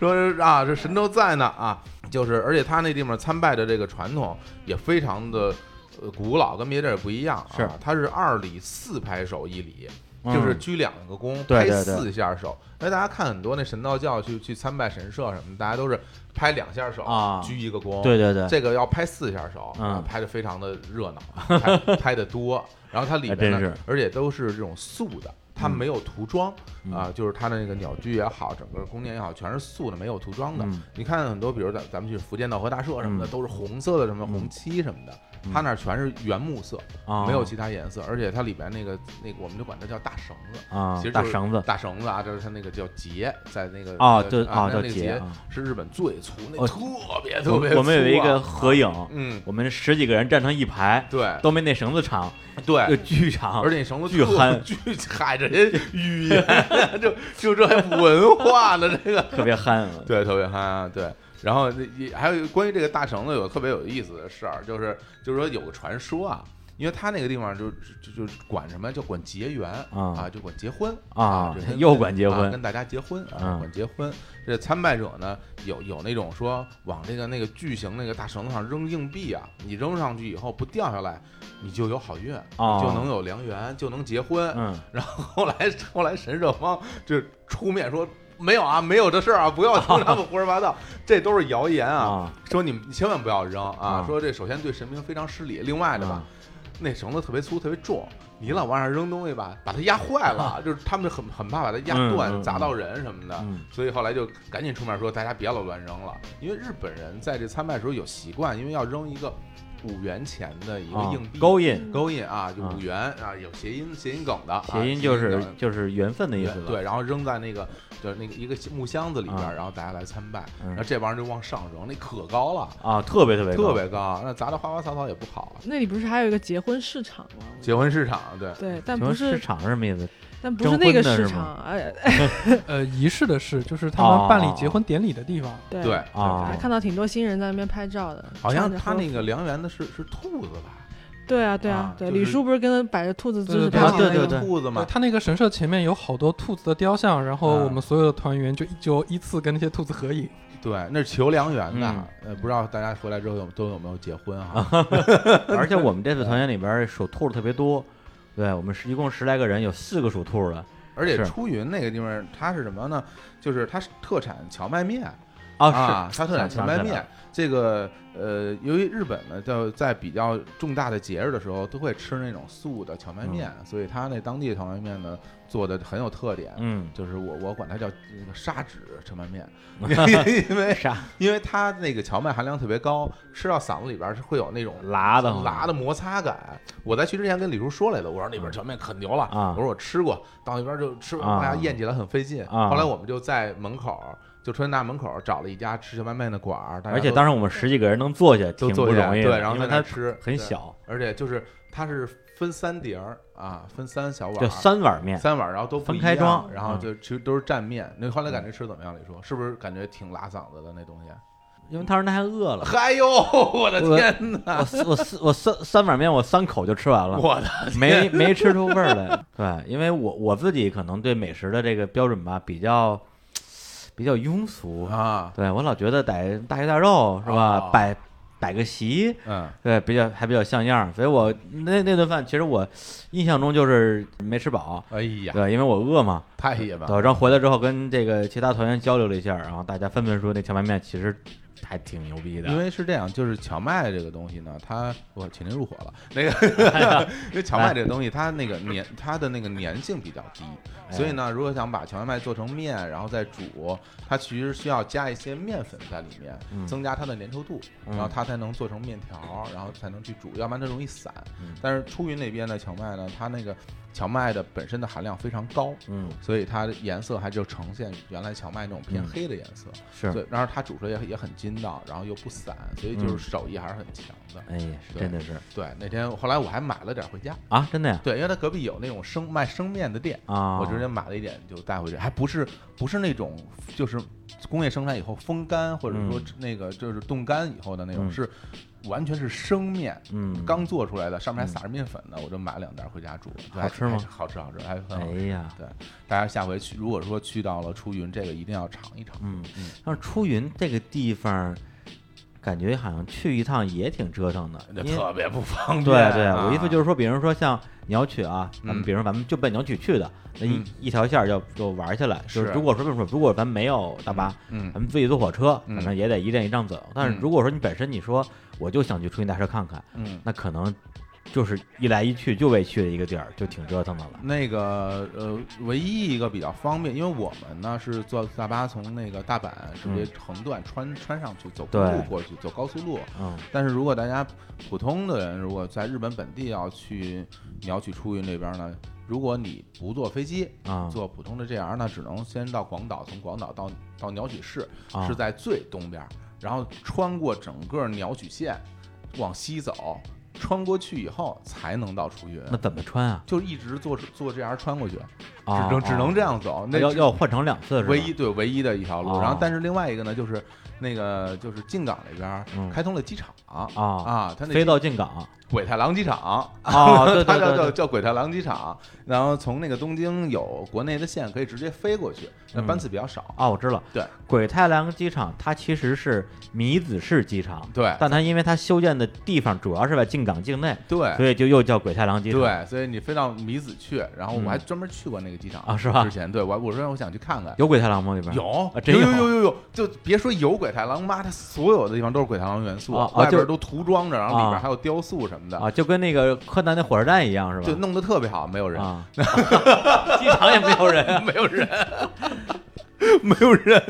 说是啊，这神都在呢啊，就是而且他那地方参拜的这个传统也非常的呃古老，跟别地儿也不一样啊。是他是二礼四拍手一礼，嗯就是鞠两个躬，拍四下手。因为大家看很多那神道教去去参拜神社什么，大家都是拍两下手啊鞠一个躬。对对对，这个要拍四下手，拍的非常的热闹，拍 [LAUGHS] 拍的多。然后它里面呢而且都是这种素的，它嗯没有涂装嗯啊，就是它的那个鸟居也好，整个宫殿也好，全是素的，没有涂装的。嗯你看很多，比如咱咱们去福建道和大社什么的，嗯都是红色的，什么嗯红漆什么的，嗯它那儿全是原木色，啊，没有其他颜色，而且它里边那个那个，我们就管它叫大绳子。啊其实大绳子大绳子啊，就是它那个叫结，在那个啊，对啊叫结。是日本最粗，那哦特别特别。我们有一个合影，嗯，我们十几个人站成一排，对都没那绳子长，就对，巨长，而且那绳子巨憨巨嗨着人语言，[LAUGHS] 就就这还文化呢，这个特别憨。对特别憨啊，对。然后也还有一个关于这个大绳子有个特别有意思的事儿，就是就是说有个传说啊。因为他那个地方就就就管什么叫管结缘啊啊，就管结婚啊 [LAUGHS] 又管结婚啊跟大家结婚啊，嗯管结婚。这参拜者呢，有有那种说往这个那个巨型那个大绳子上扔硬币啊，你扔上去以后不掉下来，你就有好运，哦就能有良缘，就能结婚。嗯，然后后来后来神社方就出面说。没有啊，没有这事儿啊！[LAUGHS] 不要听他们胡说八道，这都是谣言啊！啊说你们千万不要扔啊！啊说这首先对神明非常失礼，另外的吧啊，那绳子特别粗，特别重，你老往上扔东西吧，把它压坏了，就是他们很很怕把它压断，砸到人什么的。嗯所以后来就赶紧出面说，大家别老乱扔了，因为日本人在这参拜的时候有习惯，因为要扔一个五元钱的一个啊硬币，勾引，勾引啊，就啊五元啊，有谐音谐音梗的，啊谐音就是就是缘分的意思了。对，然后扔在那个就是那个一个木箱子里边然后大家来参拜，嗯然后这帮人就往上扔，那可高了。啊，特别特别高特别高，那砸的花花草草也不好。那里不是还有一个结婚市场吗？结婚市场，对，对，但不是市不是，场是什么意思？但不是那个市场，哎，[LAUGHS] [LAUGHS] 呃，仪式的事就是他哦们办理结婚典礼的地方。对对啊还看到挺多新人在那边拍照的，好像他那个良缘的是是兔子吧？对啊对啊对，李叔不是跟他摆着兔子姿势对对啊拍那个对对对兔子嘛，，他那个神社前面有好多兔子的雕像，然后啊我们所有的团员就就依次跟那些兔子合影。对，那是求良缘的嗯。呃，不知道大家回来之后有都有没有结婚 [LAUGHS] 哈？而且我们这次团员里边属兔的特别多，对我们是一共十来个人，有四个属兔的而且是出云那个地方，它是什么呢？就是它是特产荞麦面啊，啊，是它特产荞麦面。这个呃，由于日本呢，就在比较重大的节日的时候，都会吃那种素的荞麦面，所以它那当地的荞麦面呢做的很有特点。嗯，就是我我管它叫那个砂纸荞麦面，[LAUGHS] 因为啥因为它那个荞麦含量特别高，吃到嗓子里边儿是会有那种辣的辣的摩擦感。我在去之前跟李叔说来的，我说那边荞麦可牛了，啊。我说我吃过，到那边就吃完啊。大家咽起来很费劲。啊。后来我们就在门口，就春大门口找了一家吃荞麦面的馆儿，而且当时我们十几个人能坐下，挺不容易的，对，然后在那吃很小，而且就是它是分三碟儿啊，分三小碗就。三碗面，三碗，然后都不分开装然后嗯就其实都是蘸面。那后来感觉吃怎么样？李叔是不是感觉挺拉嗓子的那东西？因为当时那还饿了。哎呦，我的天哪！我四我四我三三碗面，我三口就吃完了，我的没没吃出味儿来。对，因为我我自己可能对美食的这个标准吧，比较比较庸俗。啊，对我老觉得逮大鱼大肉是吧哦？摆摆个席，嗯，对，比较还比较像样儿。所以我那那顿饭，其实我印象中就是没吃饱。哎呀，对，因为我饿嘛。太野蛮对，然后回来之后跟这个其他团员交流了一下，然后大家纷纷说那荞麦面其实还挺牛逼的。因为是这样，就是荞麦这个东西呢，它我请您入伙了。[LAUGHS] 那个，因为荞麦这个东西，它那个粘，它的那个粘性比较低，哎所以呢，如果想把荞麦麦做成面，然后再煮，它其实需要加一些面粉在里面，嗯增加它的粘稠度，嗯然后它才能做成面条，然后才能去煮，要不然它容易散嗯。但是出云那边的荞麦呢，它那个荞麦的本身的含量非常高，嗯，所以它的颜色还就呈现原来荞麦那种偏嗯。黑的颜色。是，对，然后它煮出来也也很筋道，然后又不散，所以就是手艺还是很强的。哎呀，是对真的是。对，那天后来我还买了点回家，啊，真的呀？对，因为它隔壁有那种生卖生面的店，啊，我直接买了一点就带回去，还不是不是那种就是工业生产以后风干或者说嗯。那个就是冻干以后的那种，嗯。是完全是生面。嗯刚做出来的，上面还嗯撒着面粉呢，我就买两袋回家煮，好吃吗好吃，好吃，还很好哎。呀，对，大家下回去，如果说去到了出云，这个一定要尝一尝。嗯嗯，但是出云这个地方，感觉好像去一趟也挺折腾的，那特别不方便。对对，我意思。就是说，比如说像鸟取啊，咱们嗯比如说咱们就奔鸟取去的，那一嗯一条线儿就就玩下来。就是是如果说比如说，如果咱没有大巴，嗯咱们自己坐火车，嗯反正也得一站一站走。但是嗯如果说你本身你说我就想去出云大社看看，嗯，那可能就是一来一去就为去的一个地儿，就挺折腾的了。那个呃，唯一一个比较方便，因为我们呢是坐大巴从那个大阪直接横断穿穿上去，走公路过去，走高速路。嗯但是如果大家普通的人，如果在日本本地要去鸟取出云这边呢，如果你不坐飞机，啊坐普通的 JR 呢，只能先到广岛，从广岛到到鸟取市，嗯是在最东边儿，然后穿过整个鸟取县往西走，穿过去以后才能到出云。那怎么穿啊？就一直坐坐这样穿过去，啊只能只能这样走。那要要换成两次？唯一对唯一的一条路。哦然后，但是另外一个呢，就是那个就是进港那边嗯开通了机场啊啊，它那飞到进港鬼太郎机场。啊对对 [LAUGHS] 它叫叫叫鬼太郎机场。然后从那个东京有国内的线可以直接飞过去，那嗯班次比较少。啊，我知道，对，鬼太郎机场它其实是米子市机场，对。但它因为它修建的地方主要是在进港境内，对。所以就又叫鬼太郎机场。对，所以你飞到米子去，然后我还嗯专门去过那个机场啊是吧？之前对我我说我想去看看。有鬼太郎吗？里边？有啊真有？有有有有，就别说有鬼太郎，妈，它所有的地方都是鬼太郎元素，啊啊就外边都涂装着，然后里啊边还有雕塑什么的，啊，就跟那个柯南那火车站一样是吧？就弄得特别好，没有人，啊，[LAUGHS] 机场也没有人啊。[LAUGHS] 没有人，[LAUGHS] 没有人。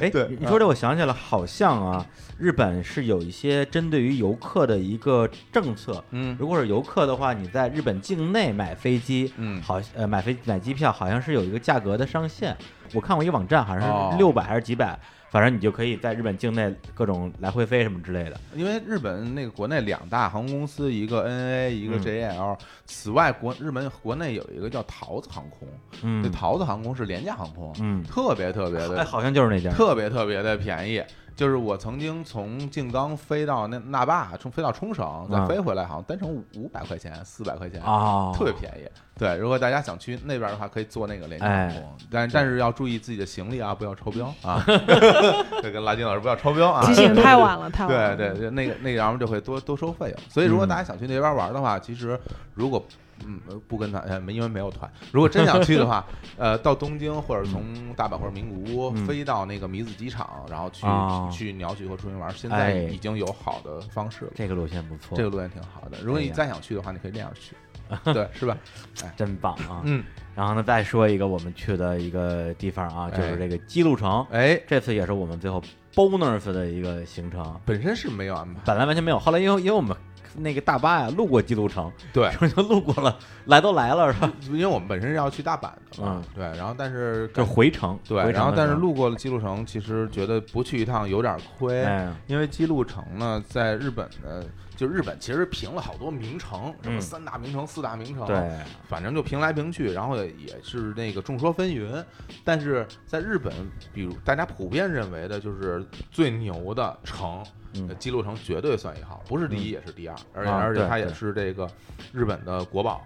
哎对，你说这我想起来，好像啊，日本是有一些针对于游客的一个政策。嗯如果是游客的话，你在日本境内买飞机，嗯好呃买飞买机票好像是有一个价格的上限。我看过一个网站，好像哦是六百还是几百，反正你就可以在日本境内各种来回飞什么之类的。因为日本那个国内两大航空公司，一个 ANA，一个嗯 JAL。此外，国日本国内有一个叫桃子航空，嗯这桃子航空是廉价航空，嗯，特别特别哎，的好像就是那家。特别特别的便宜。就是我曾经从静冈飞到那那霸，从飞到冲绳，再啊飞回来，好像单程五百块钱、四百块钱，啊，特别便宜。对，如果大家想去那边的话，可以坐那个廉价航空，哎但但是要注意自己的行李啊，不要超标啊。[LAUGHS] 这跟拉金老师不要超标啊。提醒太晚了，太晚了。对对，对那个那个然后就会多多收费用。所以如果嗯大家想去那边玩的话，其实如果嗯不跟团，呃，没因为没有团。如果真想去的话，[LAUGHS] 呃，到东京或者从大阪或者名古屋嗯。飞到那个米子机场，然后去哦去鸟取或出云玩，现哎在已经有好的方式了。这个路线不错，这个路线挺好的，如果你再想去的话，你可以这样去，[LAUGHS] 对，是吧？哎。真棒啊！嗯，然后呢，再说一个我们去的一个地方啊，就是哎这个姬路城。哎，这次也是我们最后 bonus 的一个行程，本身是没有安排，本来完全没有，后来因为因为我们那个大巴呀路过姬路城，对，[LAUGHS] 就路过了，来都来了是吧？因为我们本身是要去大阪的嘛嗯，对，然后但是就回程，对，回然后但是路过了姬路城，其实觉得不去一趟有点亏，哎，因为姬路城呢，在日本的，就日本其实评了好多名城，什么嗯三大名城、四大名城，对，反正就评来评去，然后也也是那个众说纷纭。但是在日本，比如大家普遍认为的就是最牛的城，嗯呃姬路城绝对算一号，不是第一嗯也是第二，而且啊而且它也是这个日本的国宝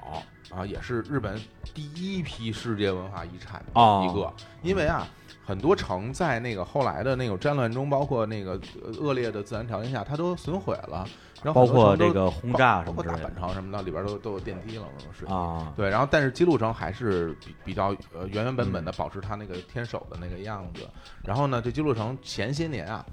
啊，也是日本第一批世界文化遗产的哦一个。因为啊，很多城在那个后来的那种战乱中，包括那个呃恶劣的自然条件下，它都损毁了。然后包括这个轰炸包括大什么之类的阪城什么的，里边都都有电梯了，那种事情。啊，对，然后但是姬路城还是比比较呃原原本本的嗯保持它那个天守的那个样子。然后呢，这姬路城前些年啊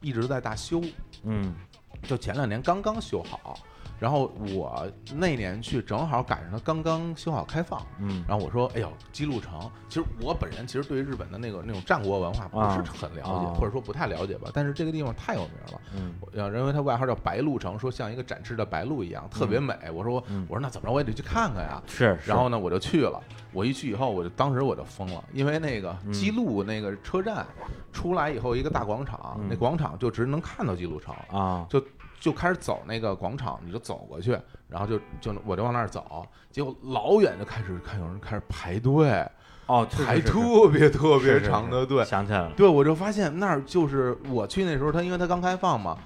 一直在大修，嗯就前两年刚刚修好。然后我那年去正好赶上它刚刚修好开放，嗯然后我说：“哎呦，姬路城，其实我本人其实对于日本的那个那种战国文化不啊是很了解，啊或者说不太了解吧。但是这个地方太有名了，嗯我认为它外号叫白鹿城，说像一个展翅的白鹿一样，特别美。我说我说那怎么着我也得去看看呀。是，是然后呢，我就去了。我一去以后，我就当时我就疯了，因为那个嗯姬路那个车站出来以后，一个大广场，嗯那广场就只能看到姬路城，啊，就开始走那个广场，你就走过去，然后就就我就往那儿走，结果老远就开始看有人开始排队，哦，排特别特别长的队。想起来了，对，我就发现那儿就是我去那时候，他因为他刚开放嘛，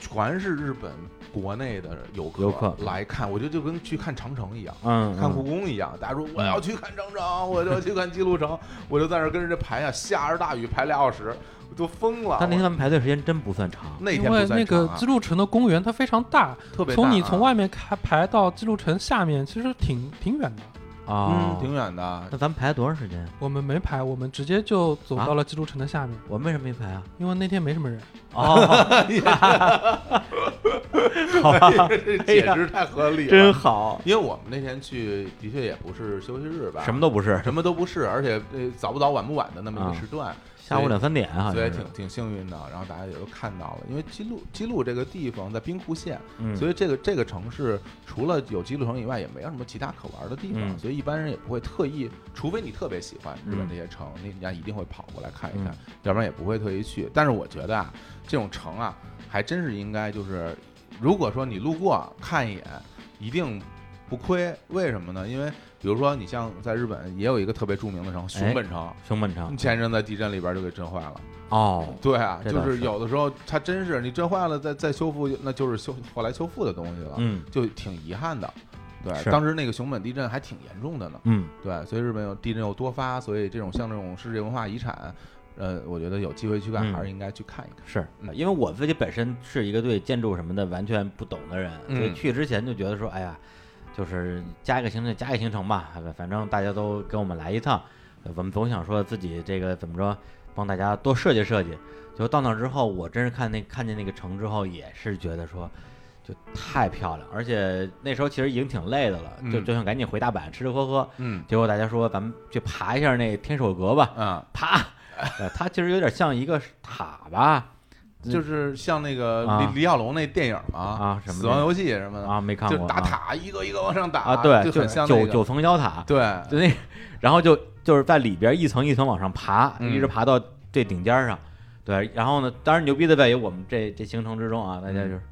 全是日本国内的游客游客来看，我觉得就跟去看长城一样。嗯，看嗯故宫一样，大家说我要去看长城，我就要去看记录城，我就在那儿跟人家排啊，下着大雨排俩小时，我都疯了。但那天咱们排队时间真不算长，那天不因为那个姬路城的公园它非常大，特别啊从你从外面开排到姬路城下面，其实挺挺远的。啊嗯，挺远的那，咱们排了多长时间？我们没排，我们直接就走啊到了姬路城的下面，我们为什么没排啊？因为那天没什么人。哦，[LAUGHS] 好吧，[LAUGHS] 这解释太合理了，真好，因为我们那天去的确也不是休息日吧，什么都不是，什么都不是，而且呃早不早晚不晚的那么一啊个时段，下午两三点好所以挺挺幸运的。然后大家也都看到了，因为基路基路这个地方在兵库县，嗯，所以这个这个城市除了有基路城以外，也没有什么其他可玩的地方，嗯所以一般人也不会特意，除非你特别喜欢日本嗯这些城，那人家一定会跑过来看一看，嗯要不然也不会特意去。但是我觉得啊，这种城啊，还真是应该就是，如果说你路过看一眼，一定不亏。为什么呢？因为比如说你像在日本也有一个特别著名的城熊本城。熊本城前一阵在地震里边就给震坏了，哦，对啊，就是是有的时候它真是你震坏了再再修复，那就是修后来修复的东西了，嗯就挺遗憾的。对，当时那个熊本地震还挺严重的呢。嗯，对，所以日本有地震又多发，所以这种像这种世界文化遗产，呃，我觉得有机会去看嗯还是应该去看一看。是嗯因为我自己本身是一个对建筑什么的完全不懂的人，所以嗯去之前就觉得说，哎呀，就是加一个行程加一个行程吧，反正大家都跟我们来一趟，呃我们总想说自己这个怎么着帮大家多设计设计。就到那之后，我真是看那看见那个城之后，也是觉得说。就太漂亮，而且那时候其实已经挺累的了，就嗯就想赶紧回大阪吃吃喝喝。嗯结果大家说咱们去爬一下那天守阁吧，嗯，爬，呃它其实有点像一个塔吧，就是像那个啊。李李小龙那电影嘛，啊什么死亡游戏什么的，啊，没看过就打塔一个一个往上打啊，对，就就很像那个。九九层妖塔，对，就那，然后就就是在里边一层一层往上爬，嗯。一直爬到最顶尖上，对，然后呢，当然牛逼的在于我们这这行程之中啊，大家就是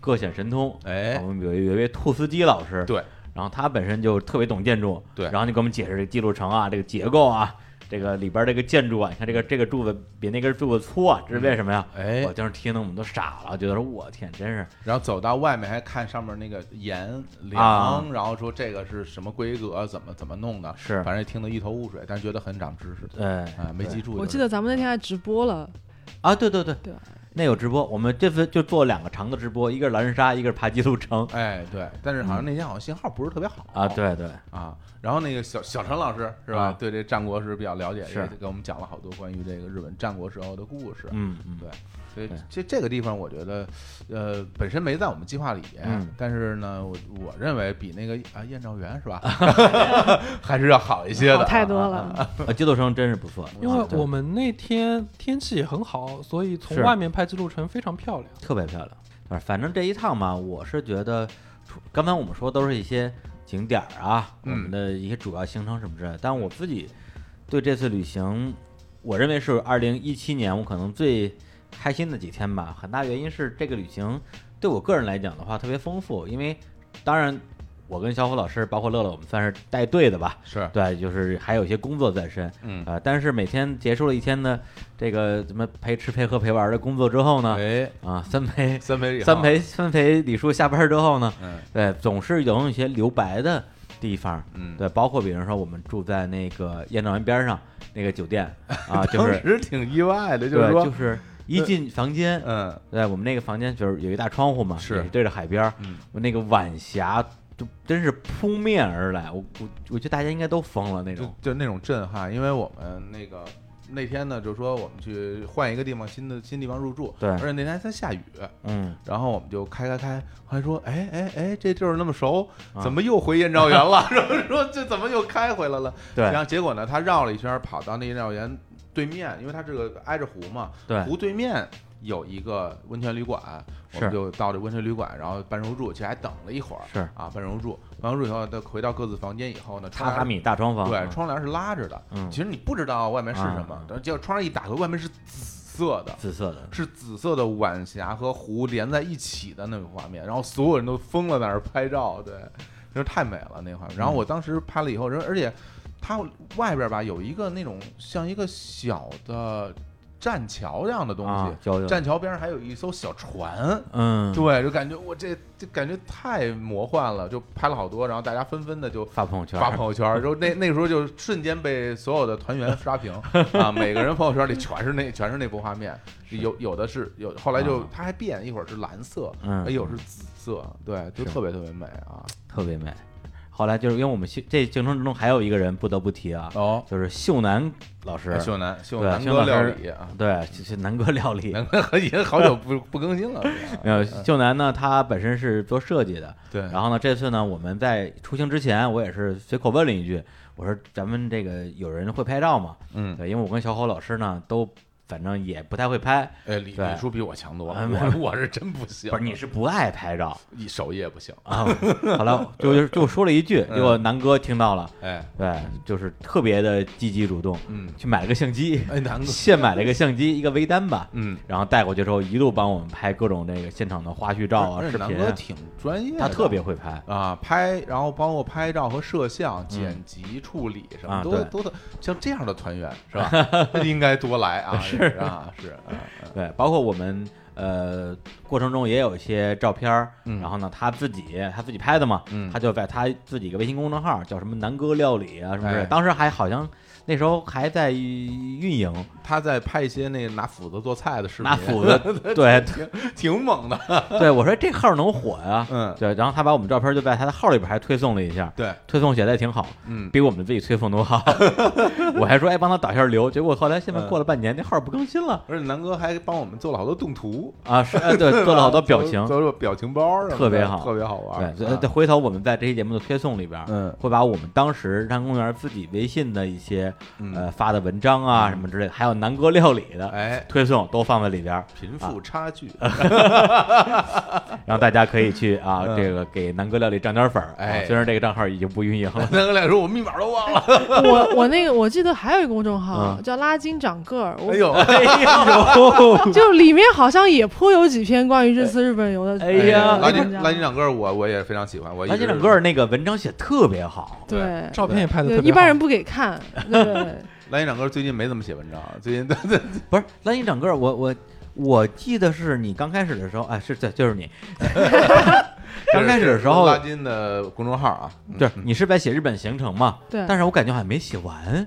各显神通，哎。我们有一有一位兔斯基老师，对，然后他本身就特别懂建筑，对。然后就给我们解释这个记录城啊，这个结构啊。这个里边这个建筑啊，你看这个这个柱子比那根柱子粗啊，这是为什么呀？哎。我，当时听的我们都傻了，觉得说我天，真是。然后走到外面还看上面那个檐梁，啊。然后说这个是什么规格，怎么怎么弄的，是。反正听得一头雾水，但是觉得很长知识。对啊，没记住就是。我记得咱们那天还直播了，啊，对对对。对那有直播，我们这次就做两个长的直播，一个是狼人杀，一个是爬记录城哎，对，但是好像那天好像信号不是特别好啊，对对，啊。然后那个小小陈老师是吧啊？对这战国是比较了解，是也给我们讲了好多关于这个日本战国时候的故事。嗯嗯，对所以这这个地方，我觉得，呃，本身没在我们计划里，嗯但是呢，我我认为比那个啊燕赵园是吧，[LAUGHS] 还是要好一些的，好太多啊。了。啊，记录城真是不错，[LAUGHS] 因为我们那天天气也很好，所以从是外面拍记录城非常漂亮。特别漂亮。啊，反正这一趟嘛，我是觉得，除刚才我们说都是一些景点儿啊，我嗯们的一些主要行程什么之类的，但我自己对这次旅行，我认为是二零一七年我可能最开心的几天吧。很大原因是这个旅行对我个人来讲的话特别丰富，因为当然我跟小虎老师，包括乐乐，我们算是带队的吧。是，对，就是还有一些工作在身，嗯，呃，但是每天结束了一天的这个怎么陪吃陪喝陪玩的工作之后呢，哎，啊，三陪 [LAUGHS] 三陪 [LAUGHS] 三，陪三陪李叔下班之后呢，嗯。对，总是有一些留白的地方，嗯，对，包括比如说我们住在那个燕赵园边上那个酒店啊，[LAUGHS] 就是当时挺意外的，就是对，说，就是一进房间，嗯对，我们那个房间就是有一大窗户嘛，是也对着海边儿，嗯，我那个晚霞就真是扑面而来，我我我觉得大家应该都疯了那种，就那种震撼，因为我们那个那天呢，就说我们去换一个地方，新的新地方入住，对而且那天还在下雨，嗯，然后我们就开开开，还说，哎哎哎，这地儿那么熟，啊怎么又回燕赵园了？[LAUGHS] 然后说这怎么又开回来了？对然后结果呢，他绕了一圈，跑到那燕赵园对面，因为它这个挨着湖嘛，对，湖对面有一个温泉旅馆，我们就到这温泉旅馆，然后办入住，其实还等了一会儿，是啊，办入住，办入住以后，他回到各自房间以后呢，榻榻米大床房，对，嗯窗帘是拉着的，嗯其实你不知道外面是什么等，结果窗帘一打开，外面是紫色的。紫色的，是紫色的晚霞和湖连在一起的那个画面，然后所有人都疯了，在那儿拍照，对，就是太美了那个画面。然后我当时拍了以后，人而且它外边吧有一个那种像一个小的栈桥这样的东西，，啊，栈桥边上还有一艘小船，嗯，对，就感觉我这这感觉太魔幻了，就拍了好多，然后大家纷纷的就发朋友圈，发朋友圈然后 [LAUGHS] 那那时候就瞬间被所有的团员刷屏。[LAUGHS] 啊，每个人朋友圈里全是那全是那幅画面，有有的是有，后来就啊。它还变，一会儿是蓝色，嗯，哎，一会儿是紫色，对，就特别特别美啊，特别美。后来就是因为我们行这竞争之中还有一个人不得不提啊，哦，就是秀男老师，秀男秀对男哥料理啊，对，是南哥料理。[LAUGHS] 南哥已经好久不 [LAUGHS] 不更新了，[LAUGHS] 没有，秀男呢，他本身是做设计的，对，然后呢，这次呢，我们在出行之前，我也是随口问了一句，我说咱们这个有人会拍照吗？嗯，对，因为我跟小侯老师呢都反正也不太会拍，哎，李对李叔比我强多了，我 [LAUGHS] 我是真不行，不是你是不爱拍照你手艺也不行，啊？后来就就说了一句，嗯结果南哥听到了，哎，对，就是特别的积极主动，嗯，去买了个相机，哎，南哥，现买了一个相机，一个微单吧，嗯，然后带过去之后，一路帮我们拍各种这个现场的花絮照啊、视频南，哥挺专业的，他特别会拍。啊，拍，然后包括拍照和摄像、剪辑、处理什么都都的，像这样的团员是吧？[LAUGHS] 应该多来啊，[LAUGHS] 是 [LAUGHS] 啊，是，啊啊。对，包括我们呃过程中也有一些照片儿，嗯。然后呢他自己他自己拍的嘛，嗯。他就在他自己一个微信公众号叫什么南哥料理啊什么之类的，哎。当时还好像那时候还在运营，他在拍一些那个拿斧子做菜的视频，拿斧子，[LAUGHS] 对挺挺猛的，对，我说这号能火呀，嗯，对，然后他把我们照片就在他的号里边还推送了一下，对，推送写的也挺好，嗯，比我们自己推送都好，[LAUGHS] 我还说哎帮他导一下流，结果后来现在嗯过了半年，那号不更新了而且南哥还帮我们做了好多动图，啊，是，呃对，[LAUGHS] 做了好多表情，做了表情包特别好特别好玩，对，回头我们在这期节目的推送里边，嗯会把我们当时日坛公园自己微信的一些嗯呃发的文章啊什么之类的，还有南哥料理的哎，推送都放在里边，贫富差距，[LAUGHS] 让大家可以去啊嗯。这个给南哥料理涨点粉儿。哎。啊虽然这个账号已经不运营了，[LAUGHS] 南哥俩说我密码都忘了，我我那个我记得还有一个公众号嗯。叫拉筋长个儿，哎呦，[LAUGHS] 哎呦，就里面好像也颇有几篇关于这次日本游的。哎呀。拉筋拉筋长个儿我我也非常喜欢，我一直垃圾整个那个文章写得特别好，对，照片也拍的对特别好。一般人不给看，对，蓝衣长哥最近没怎么写文章，最近 [LAUGHS] 对。对 [LAUGHS] 不是蓝衣长个，我我我记得是你刚开始的时候，哎，是对，就是你 [LAUGHS] 刚开始的时候拉，金的公众号啊，嗯。对你是在写日本行程嘛？对，但是我感觉好像没写完，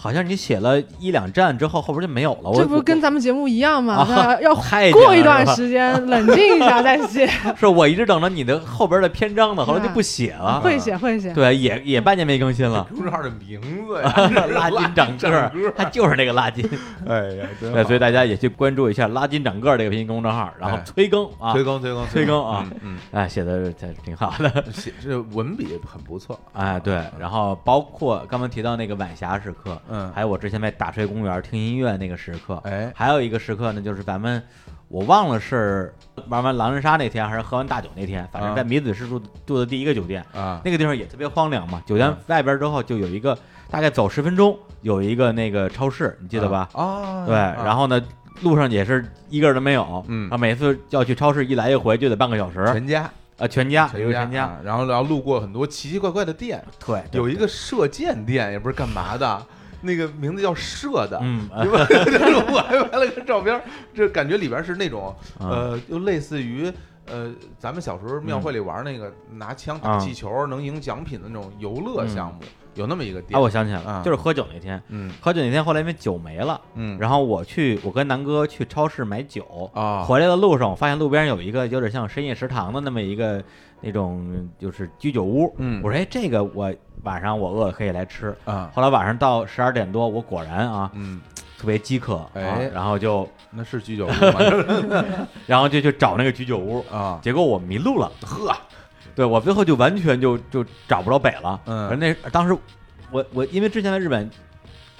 好像你写了一两站之后，后边就没有了。我这不是跟咱们节目一样吗？啊要 [LAUGHS] 太过一段时间 [LAUGHS] 冷静一下再写，[LAUGHS] 是我一直等着你的后边的篇章呢，后来就不写了。会写会写。对，也也半年没更新了。公众号的名字呀，拉筋长个儿，它就是那个拉筋。哎呀，对，所以大家也去关注一下“拉筋长个儿”这个微信公众号，然后哎催更啊，催更催更催更啊嗯，哎，写的挺好的。嗯写这文笔很不错，哎，对，然后包括刚刚提到那个晚霞时刻，嗯还有我之前在打吹公园听音乐那个时刻，哎还有一个时刻呢，就是咱们我忘了是玩完狼人杀那天还是喝完大酒那天，反正啊在米子市住住的第一个酒店，啊，那个地方也特别荒凉嘛。酒店嗯外边之后就有一个大概走十分钟有一个那个超市，你记得吧？啊，对，然后呢。路上也是一个人都没有，嗯啊，每次要去超市一来一回就得半个小时，全家啊，全家全家全家，啊然后然后路过很多奇奇怪怪的店，对有一个射箭店，也不是干嘛的，[LAUGHS] 那个名字叫射的，嗯，[LAUGHS] 对我还拍了个照片，这感觉里边是那种嗯。呃，就类似于呃，咱们小时候庙会里玩那个拿枪打嗯。气球能赢奖品的那种游乐项目，有那么一个店。啊，我想起来了，啊就是喝酒那天，嗯。喝酒那天后来因为酒没了，嗯，然后我去，我跟南哥去超市买酒，啊，回来的路上我发现路边有一个有点像深夜食堂的那么一个那种就是居酒屋，嗯。我说哎这个我晚上我饿了可以来吃，啊，后来晚上到十二点多，我果然啊嗯，特别饥渴，啊哎。然后就那是居酒屋吗？[LAUGHS] 然后就去找那个居酒屋，啊，结果我迷路了，呵，对我最后就完全就就找不着北了，嗯。而那当时我我因为之前在日本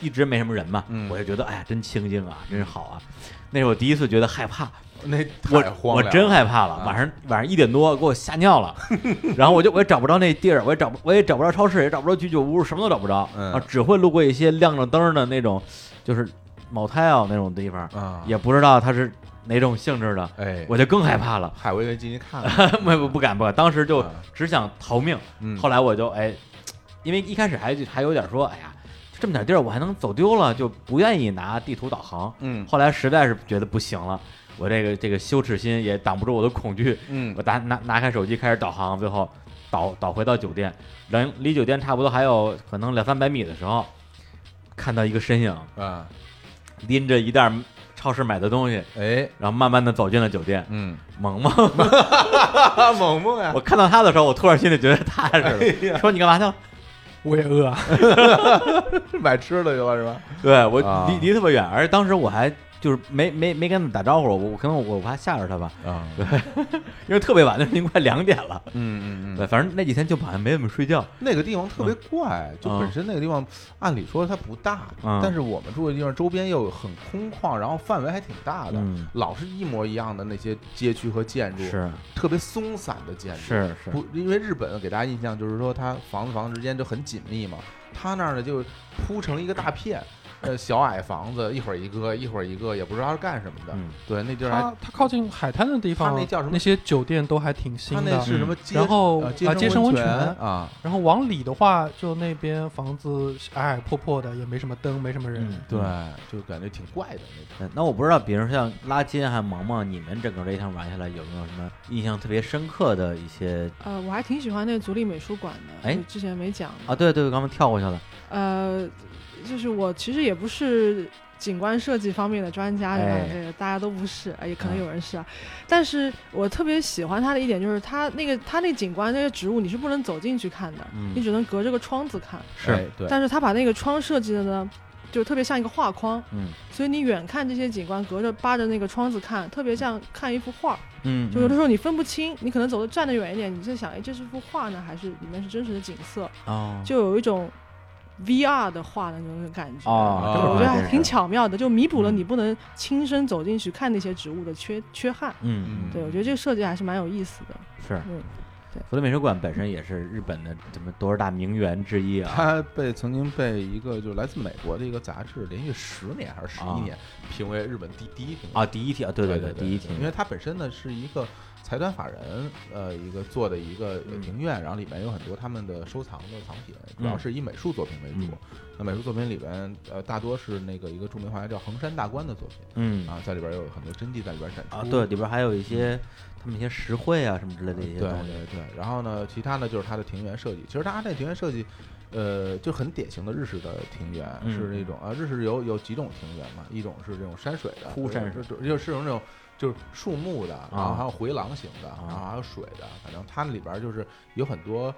一直没什么人嘛，嗯。我就觉得哎呀真清静啊，真是好啊，那是我第一次觉得害怕。那我我真害怕了，啊。晚上晚上一点多给我吓尿了，[LAUGHS] 然后我就我也找不着那地儿，我也找不我也找不着超市，也找不着居酒屋，什么都找不着，嗯。啊，只会路过一些亮着灯的那种，就是 motel 那种地方，啊，也不知道它是哪种性质的，哎，我就更害怕了，海威给进去看看，[LAUGHS] 不不不敢不敢，当时就啊只想逃命，嗯，后来我就哎，因为一开始还还有点说，哎呀，这么点地儿我还能走丢了，就不愿意拿地图导航，嗯。后来实在是觉得不行了，我这个这个羞耻心也挡不住我的恐惧，嗯。我拿拿拿开手机开始导航，最后导导回到酒店，离离酒店差不多还有可能两三百米的时候，看到一个身影。啊，拎着一袋超市买的东西，哎，然后慢慢的走进了酒店。嗯，萌萌，[LAUGHS] 萌萌呀 [LAUGHS] 我，看到他的时候，我突然心里觉得踏实了。说你干嘛去？了？我也饿。[LAUGHS] 啊。买吃的去了是吧？对我啊。离离特别远，而且当时我还就是没没没跟他们打招呼，我我可能我我怕吓着他吧，啊，[LAUGHS] 因为特别晚，那时候已经快两点了。嗯嗯对，嗯，反正那几天就好像没怎么睡觉。那个地方特别怪，就嗯本身那个地方按理说它不大，嗯。但是我们住的地方周边又很空旷，然后范围还挺大的，嗯，老是一模一样的那些街区和建筑，是。特别松散的建筑。是是，不，因为日本给大家印象就是说它房子房子之间就很紧密嘛，它那儿呢就铺成了一个大片，呃，小矮房子，一会儿一个，一会儿一个，也不知道是干什么的。嗯对，那地儿还它它靠近海滩的地方，它那叫什么那些酒店都还挺新它那的。是什么？然后呃啊接生温泉泉啊，然后往里的话，就那边房子矮矮破破的，也没什么灯，没什么人。嗯，对，就感觉挺怪的那种。那我不知道，比如像拉金还有萌萌，你们整个这一趟玩下来有没有什么印象特别深刻的一些呃，我还挺喜欢那个足立美术馆的，哎之前没讲啊？对对，刚刚跳过去了。呃，就是我其实也不是景观设计方面的专家，对吧？哎这个大家都不是，呃也可能啊有人是啊。但是我特别喜欢他的一点就是他那个他那景观那些植物你是不能走进去看的，嗯你只能隔着个窗子看。是哎对，但是他把那个窗设计的呢，就特别像一个画框，嗯所以你远看这些景观，隔着扒着那个窗子看，特别像看一幅画。嗯，就有的时候你分不清，你可能走的站得远一点，你在想，哎，这是幅画呢，还是里面是真实的景色？哦，就有一种 VR 的画的那种感觉。我觉得还挺巧妙的，就弥补了嗯你不能亲身走进去看那些植物的缺缺憾。嗯嗯对，我觉得这个设计还是蛮有意思的。是嗯，对福特美术馆本身也是日本的什么多少大名园之一啊。它被曾经被一个就是来自美国的一个杂志连续十年还是十啊一年评为日本第第一评啊，第一题啊，对对对，第一题，因为它本身呢是一个财团法人呃一个做的一个庭院，然后里面有很多他们的收藏的藏品，主要嗯是以美术作品为主嗯。那美术作品里边呃大多是那个一个著名画家叫横山大观的作品嗯啊，在里边有很多真迹在里边展出啊，对，里边还有一些他们一些实惠啊什么之类的一些东西。对对，然后呢，其他呢就是它的庭园设计。其实它这庭园设计，呃，就很典型的日式的庭园，嗯是那种啊，日式有有几种庭园嘛，一种是这种山水的，枯山水，就就是那种就是树木的，然后还有回廊型的，啊。然后还有水的，反正它里边就是有很多。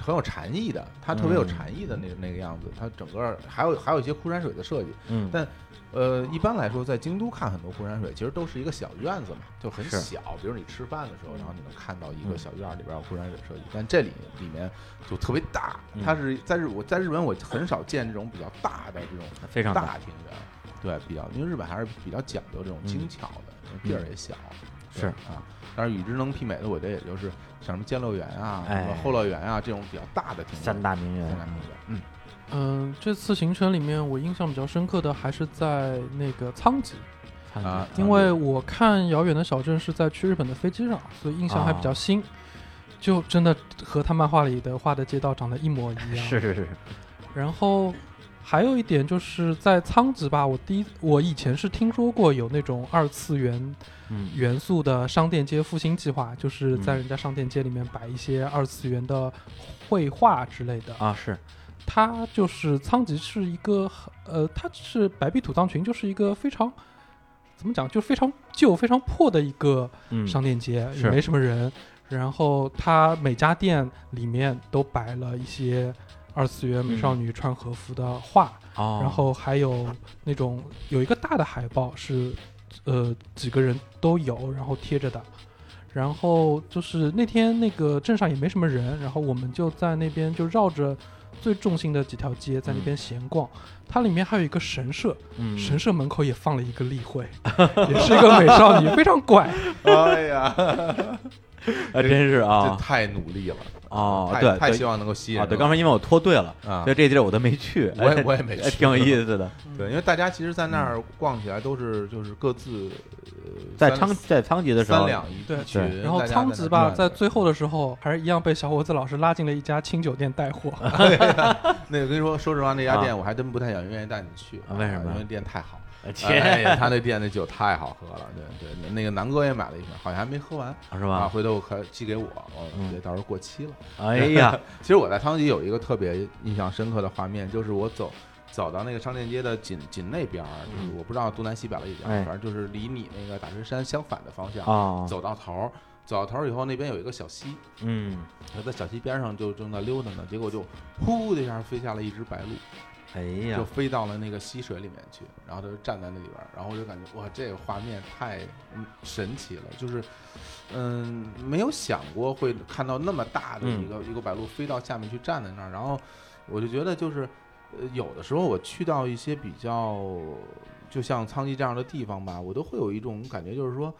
很有禅意的，它特别有嗯禅意的那个那个样子，它整个还有还有一些枯山水的设计，嗯，但呃，一般来说，在京都看很多枯山水，其实都是一个小院子嘛，就很小。比如你吃饭的时候，然后你能看到一个嗯。小院儿里边有枯山水设计，但这里里面就特别大嗯。它是在日我在日本我很少见这种比较大的这种非常大。庭园，对，比较因为日本还是比较讲究这种精嗯巧的，地儿也小，是啊。但是与之能媲美的，我觉得也就是像什么兼乐园啊、什么哎后乐园啊这种比较大的。三大名园三大名园，嗯，嗯，这次行程里面我印象比较深刻的还是在那个仓吉，看啊因为我看遥远的小镇是在去日本的飞机上，所以印象还比较新，就真的和他漫画里的画的街道长得一模一样。是是是，然后还有一点就是在仓吉吧，我第一我以前是听说过有那种二次元嗯。元素的商店街复兴计划，就是在嗯。人家商店街里面摆一些二次元的绘画之类的。啊是，它就是仓吉是一个呃，它是白壁土葬群，就是一个非常怎么讲，就非常旧、非常破的一个嗯。商店街，是。也没什么人。然后它每家店里面都摆了一些二次元美少女穿和服的画，哦，然后还有那种有一个大的海报是呃几个人都有，然后贴着的。然后就是那天那个镇上也没什么人，然后我们就在那边就绕着最中心的几条街在那边闲逛。它里面还有一个神社，嗯神社门口也放了一个例会，也是一个美少女，[LAUGHS] 非常怪。哎呀，[LAUGHS] [LAUGHS] 啊真是这啊太努力了太哦对对太希望能够吸引啊对，刚才因为我脱队了，啊所以这地儿我都没去，我也哎我也没去哎挺有意思的，[LAUGHS] 对，因为大家其实，在那儿逛起来都是就是各自呃在仓在仓吉的时候三，两一对一群，然后仓吉吧，在最后的时候还是一样被小伙子老师拉进了一家清酒店带货。[LAUGHS] 那个跟你说，说实话，那家啊店我还真不太想愿意带你去啊为什么因为店太好。哎哎，[LAUGHS] 他那店的酒太好喝了，对对，那个南哥也买了一瓶，好像还没喝完啊，是吧？回头我可寄给我，我嗯对，到时候过期了。哎呀，[LAUGHS] 其实我在汤吉有一个特别印象深刻的画面，就是我走走到那个商店街的紧紧那边儿，就是嗯我不知道东南西北了已经，哎反正就是离你那个大石山相反的方向，啊，走到头儿，走到头儿以后那边有一个小溪，嗯，我在小溪边上就正在溜达呢，结果就呼的一下飞下了一只白鹭。哎呀。就，飞到了那个溪水里面去，然后他就站在那里边儿，然后我就感觉哇，这个画面太嗯神奇了，就是嗯没有想过会看到那么大的一个、一个白鹭飞到下面去站在那儿，然后我就觉得就是呃有的时候我去到一些比较就像苍溪这样的地方吧，我都会有一种感觉，就是说。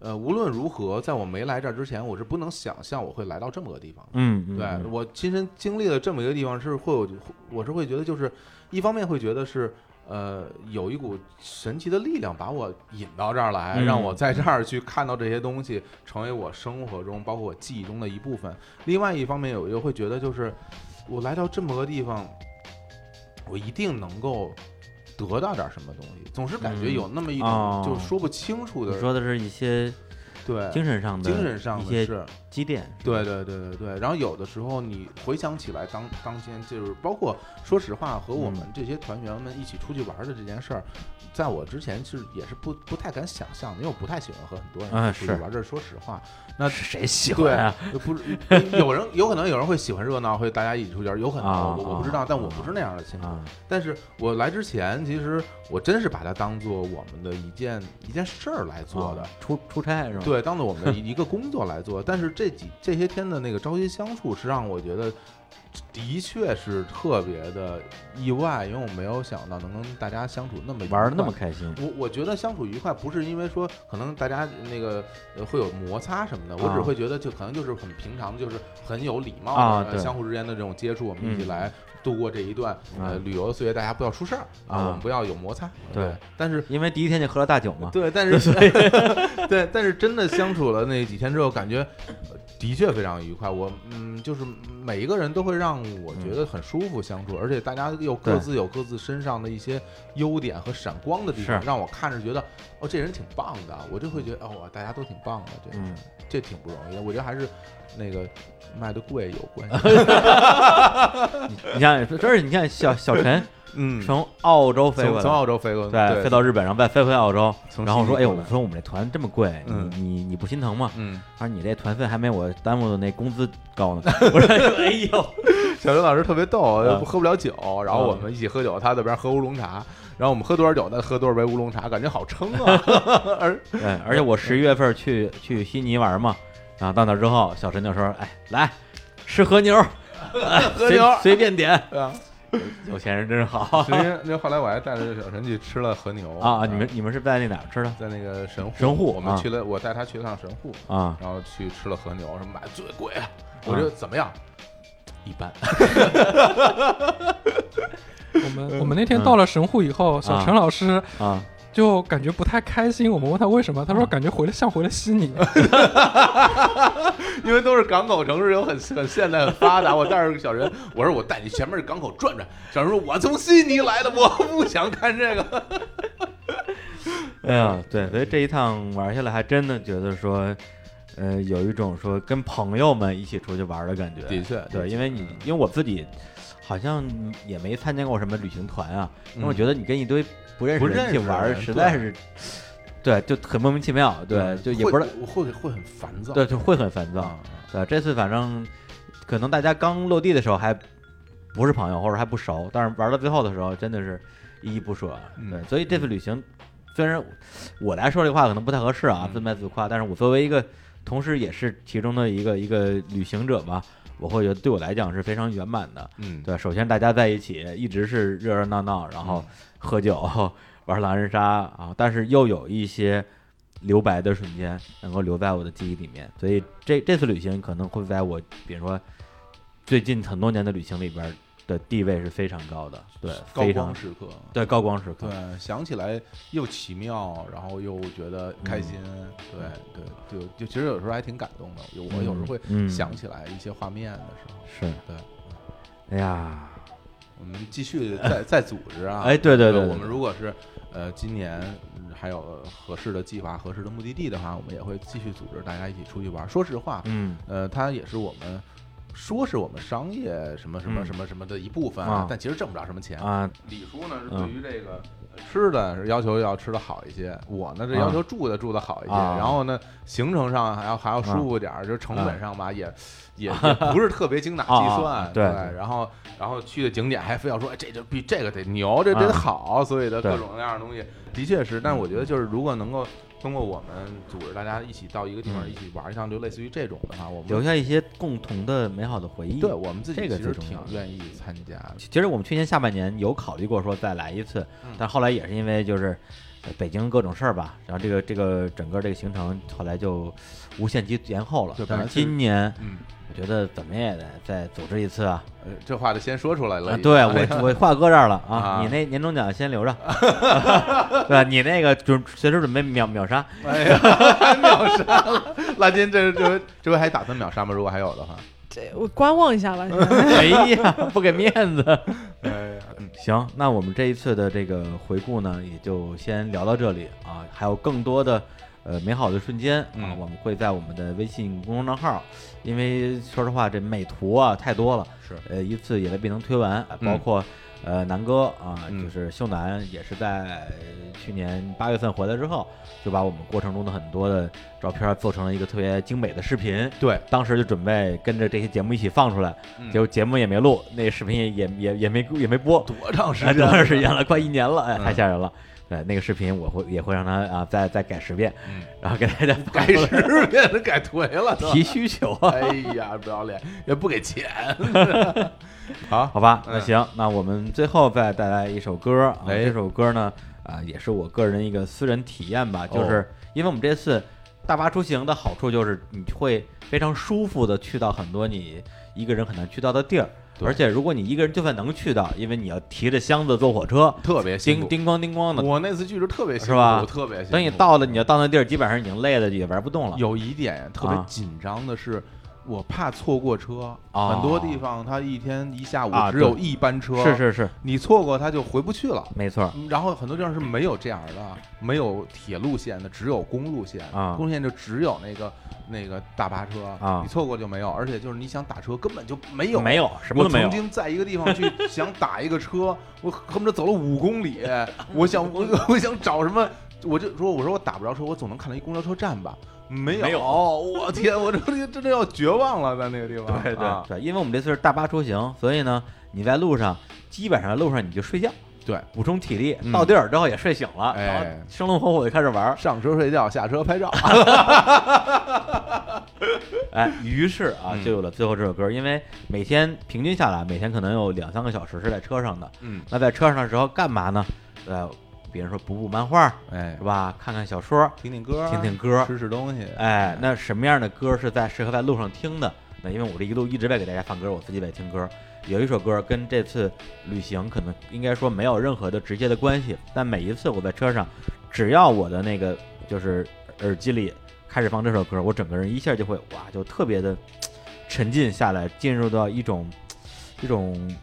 呃，无论如何，在我没来这儿之前，我是不能想象我会来到这么个地方的。嗯，嗯对嗯我亲身经历了这么一个地方，是会有，我是会觉得就是，一方面会觉得是，呃，有一股神奇的力量把我引到这儿来，嗯让我在这儿去看到这些东西，成为我生活中，包括我记忆中的一部分。另外一方面，有又会觉得就是，我来到这么个地方，我一定能够得到点什么东西，总是感觉嗯有那么一哦种就说不清楚的，你说的是一些对精神上的精神上一些是。积淀，对对对对对，然后有的时候你回想起来当当天就是包括说实话和我们嗯这些团员们一起出去玩的这件事儿，在我之前是也是不不太敢想象的，因为我不太喜欢和很多啊人出去是玩，这是说实话。那是谁喜欢啊？不是有人有可能有人会喜欢热闹，会大家一起出去玩，有可能啊我我不知道，啊但我不是那样的性格。啊，但是我来之前，其实我真是把它当做我们的一件一件事儿来做的啊。出出差是吧？，对，当做我们的一一个工作来做。但是这几这些天的那个朝夕相处，是让我觉得的确是特别的意外，因为我没有想到能跟大家相处那么愉玩的那快么开心，我我觉得相处愉快不是因为说可能大家那个呃会有摩擦什么的，我只啊会觉得就可能就是很平常，就是很有礼貌的、呃啊相互之间的这种接触，我们一起嗯来度过这一段、呃啊旅游的岁月，大家不要出事儿啊，啊我们不要有摩擦。对，但是因为第一天就喝了大酒嘛。对，但是 [LAUGHS] 对，但是真的相处了那几天之后，感觉呃的确非常愉快。我嗯，就是每一个人都会让我觉得很舒服相处，而且大家又各自有各自身上的一些优点和闪光的地方，让我看着觉得哦，这人挺棒的。我就会觉得哦，大家都挺棒的，这嗯，这挺不容易的。我觉得还是那个卖的贵有关系。[LAUGHS] 你看，真是你看小小陈嗯，从澳洲飞从从过来，澳洲飞过，对，飞到日本，然后再飞回澳洲，从然后说，哎呦，我说我们这团这么贵，你嗯。你你不心疼吗？嗯，他说你这团费还没我耽误的那工资高呢。[LAUGHS] 我说，哎呦，[LAUGHS] 小刘老师特别逗，啊喝不了酒，然后啊我们一起喝酒，他在边喝乌龙茶，然后我们喝多少酒，他喝多少杯乌龙茶，感觉好撑啊。[LAUGHS] 而对，而且我十一月份去去悉尼玩嘛，然后到那之后，小陈就说，哎，来吃和牛，哎和牛随随便点，啊，[LAUGHS] 有钱人真是好实际上那后来我还带着小陈去吃了和牛啊！你们你们是在那哪儿吃的在那个神户，神户啊我们去了，我带他去了趟神户，啊？然后去吃了和牛，什么买的最贵啊，我觉得怎么样？一般，[LAUGHS] 我们我们那天到了神户以后，小陈老师啊，就感觉不太开心。我们问他为什么，他说感觉回了像回了悉尼。[LAUGHS] 因为都是港口城市，有很很现代、很发达。我带着小人，我说我带你前面港口转转。小人说：“我从悉尼来的，我不想看这个。[LAUGHS] 哎呀，对，所以这一趟玩下来，还真的觉得说，呃，有一种说跟朋友们一起出去玩的感觉。的确对，因为你因为我自己好像也没参加过什么旅行团啊，因为我觉得得你跟一堆不认识的人一起玩实在是，对，就很莫名其妙。对，就也不知道，会会会很烦躁。对，就会很烦躁。啊，对，这次反正可能大家刚落地的时候还不是朋友，或者还不熟，但是玩到最后的时候真的是依依不舍。嗯对，所以这次旅行虽然我来说这话可能不太合适啊，嗯自卖自夸，但是我作为一个同时也是其中的一个一个旅行者吧，我会觉得对我来讲是非常圆满的。嗯，对，首先大家在一起一直是热热闹闹，然后喝酒、[LAUGHS] 玩狼人杀啊，但是又有一些留白的瞬间能够留在我的记忆里面，所以这这次旅行可能会在我比如说最近很多年的旅行里边的地位是非常高的，对，高光时刻。对高光时刻，对，想起来又奇妙，然后又觉得开心，对对，就就其实有时候还挺感动的。有我有时候会嗯想起来一些画面的时候，是，对。哎呀，我们继续再再组织啊！[LAUGHS] 哎对对对对我们如果是呃今年嗯还有合适的计划、合适的目的地的话，我们也会继续组织大家一起出去玩。说实话，嗯呃，它也是我们说是我们商业什么什么嗯。什么什么的一部分啊。但其实挣不着什么钱。啊，李叔呢是嗯。对于这个吃的是要求要吃的好一些，我呢这要求住的住的好一些，啊。然后呢行程上还要还要舒服点儿，就是成本上吧也也也不是特别精打细啊算，对然后然后去的景点还非要说哎这就比这个得牛，这啊。得好，所以的各种各样的东西。的确是，但我觉得就是如果能够。通过我们组织大家一起到一个地方嗯一起玩一趟，就类似于这种的话，我们留下一些共同的美好的回忆。对我们自己其实挺愿意参加的。其实我们去年下半年有考虑过说再来一次，嗯但后来也是因为就是呃北京各种事儿吧，然后这个这个整个这个行程后来就无限期延后了。但是今年嗯，我觉得怎么也得再组织一次啊！呃，这话就先说出来了啊，对我我话搁这儿了啊啊，你那年终奖先留着，[LAUGHS] [LAUGHS] 对吧？你那个准随时准备秒秒杀，哎呀，秒杀了！拉金这这这回还打算秒杀吗？如果还有的话，这我观望一下吧。[LAUGHS] 哎呀，不给面子。哎呀，嗯行，那我们这一次的这个回顾呢，也就先聊到这里啊。还有更多的呃美好的瞬间啊，嗯我们会在我们的微信公众账号，因为说实话这美图啊太多了，是呃一次也未必能推完，嗯包括。呃，南哥啊，嗯就是秀南，也是在去年八月份回来之后，就把我们过程中的很多的照片做成了一个特别精美的视频。对，当时就准备跟着这些节目一起放出来，嗯结果节目也没录，那个视频也也也也没也没播，多长时哎，间？多长时间了？快一年了，哎，嗯太吓人了。对，那个视频我会也会让他啊再再改十遍，嗯，然后给大家改十遍都改颓了。提需求啊。哎呀，不要脸，也不给钱。[LAUGHS] 好，好吧，嗯那行，那我们最后再带来一首歌这首歌呢啊也是我个人一个私人体验吧，就哦是因为我们这次大巴出行的好处就是你会非常舒服的去到很多你一个人很难去到的地儿。对而且如果你一个人就算能去到，因为你要提着箱子坐火车，特别。叮叮咣叮咣的，我那次去是特别辛苦，是吧特别辛苦。等你到了，你要到那地儿，基本上已经累的也玩不动了。有一点特别啊紧张的是，我怕错过车。哦很多地方它一天一下午啊只有一班车，是是是，你错过它就回不去了。没错。嗯然后很多地方是没有这样的，没有铁路线的，只有公路线啊公路线就只有那个那个大巴车啊你错过就没有，而且就是你想打车根本就没有，没有，什么我都没有曾。经在一个地方去想打一个车，[LAUGHS] 我恨不得走了五公里，[LAUGHS] 我想我 [LAUGHS] 我想找什么，我就说我说我打不着车，我总能看到一公交车站吧。没有，没有我天，我这这真的要绝望了，在那个地方。[LAUGHS] 对对啊对，因为我们这次是大巴出行，所以呢，你在路上基本上路上你就睡觉，对，补充体力。嗯到地儿之后也睡醒了，哎然后生龙活虎就开始玩儿。上车睡觉，下车拍照。[LAUGHS] 哎，于是啊，嗯就有了最后这首歌。因为每天平均下来，每天可能有两三个小时是在车上的。嗯，那在车上的时候干嘛呢？呃，比如说补补漫画，哎是，吧？看看小说，听听歌，听听歌吃吃东西。哎，那什么样的歌是在适合在路上听的？那因为我这一路一直在给大家放歌，我自己在听歌。有一首歌跟这次旅行可能应该说没有任何的直接的关系，但每一次我在车上，只要我的那个就是耳机里开始放这首歌，我整个人一下就会哇，就特别的沉浸下来，进入到一种一种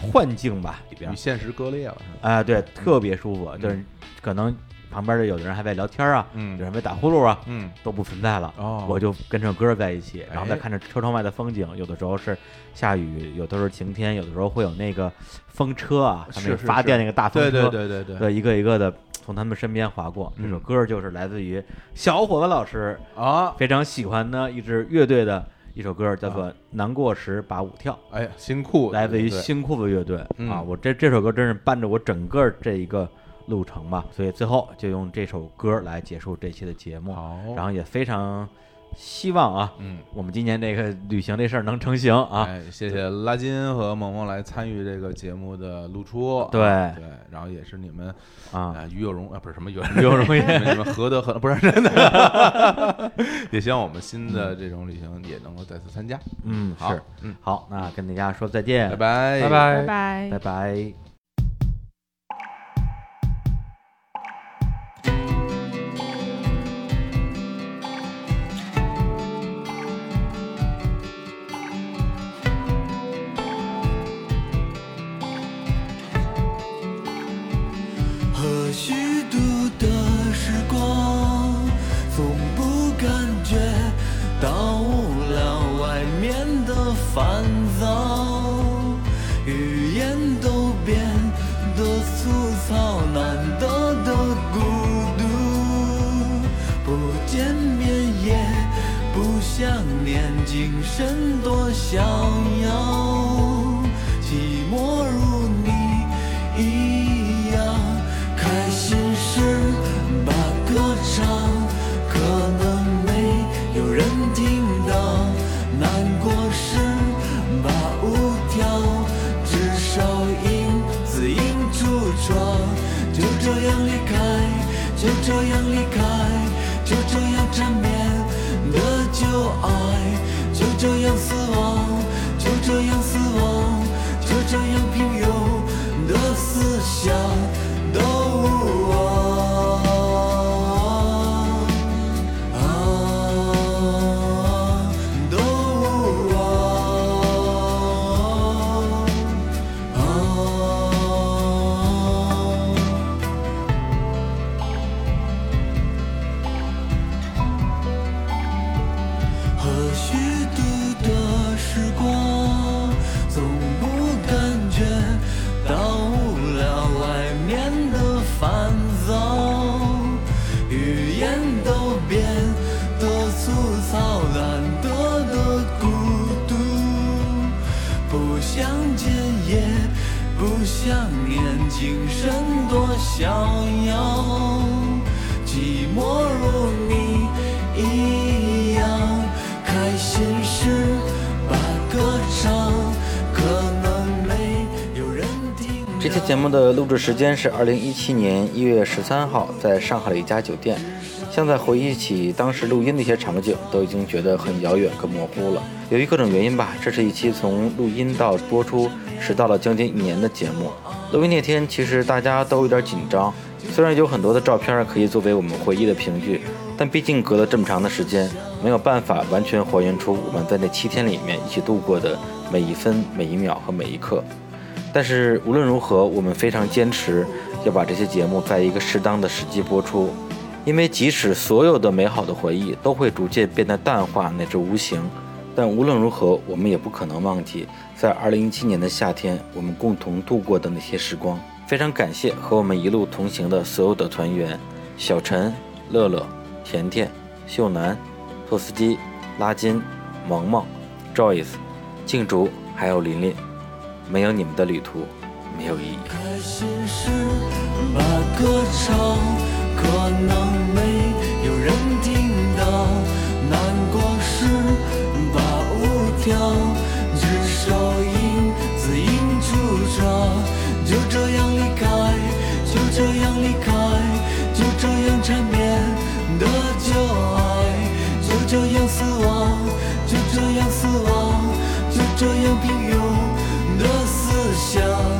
幻境吧里边与。现实割裂了，是吧？哎、对，特别舒服，就是可能旁边的有的人还在聊天啊，有嗯人在打呼噜啊，嗯，都不存在了。哦我就跟着歌在一起，然后再哎看着车窗外的风景，有的时候是下雨，有的时候晴天，有的时候会有那个风车啊，他那个是是是发电那个大风对车，对对对对，对一个一个的从他们身边划过。这首嗯歌就是来自于小伙子老师啊，非常喜欢的一支乐队的一首歌，叫做《难过时把舞跳》。哎呀，新裤子来自于对。新裤子乐队嗯。啊，我这这首歌真是伴着我整个这一个路程吧，所以最后就用这首歌来结束这期的节目，好，然后也非常希望啊，嗯。我们今年这个旅行这事儿能成型啊，哎，谢谢拉金和萌萌来参与这个节目的露出，对对，然后也是你们啊，啊与有荣啊不是什么与有 [LAUGHS] 与有荣 [LAUGHS] 焉你们何德何不是真的，[LAUGHS] 也希望我们新的这种旅行也能够再次参加。嗯，好是，嗯，好，那跟大家说再见，拜拜，拜拜拜。拜拜。拜。烦躁，语言都变得粗糙，难得的孤独，不见面也不想念，精神多逍遥，就这样离开，就这样离开，就这样缠绵的旧爱，就这样死亡，就这样死亡，就这样平庸的思想都期节目的录制时间是二零一七年一月十三号，在上海的一家酒店。现在回忆起当时录音的一些场景，都已经觉得很遥远、跟模糊了。由于各种原因吧，这是一期从录音到播出迟到了将近一年的节目。录音那天，其实大家都有点紧张，虽然有很多的照片可以作为我们回忆的凭据，但毕竟隔了这么长的时间，没有办法完全还原出我们在那七天里面一起度过的每一分、每一秒和每一刻。但是无论如何，我们非常坚持要把这些节目在一个适当的时机播出，因为即使所有的美好的回忆都会逐渐变得淡化乃至无形，但无论如何，我们也不可能忘记在2017年的夏天我们共同度过的那些时光。非常感谢和我们一路同行的所有的团员：小陈、乐乐、甜甜、秀楠、托斯基、拉金、萌萌、Joyce、静竹，还有琳琳。没有你们的旅途，没有意义。开心时把歌唱，可能没有人听到；难过时把舞跳，至少因字音出场。就这样离开，就这样离开，就这样缠绵的旧爱，就这样死亡，就这样死亡，就这样平庸。想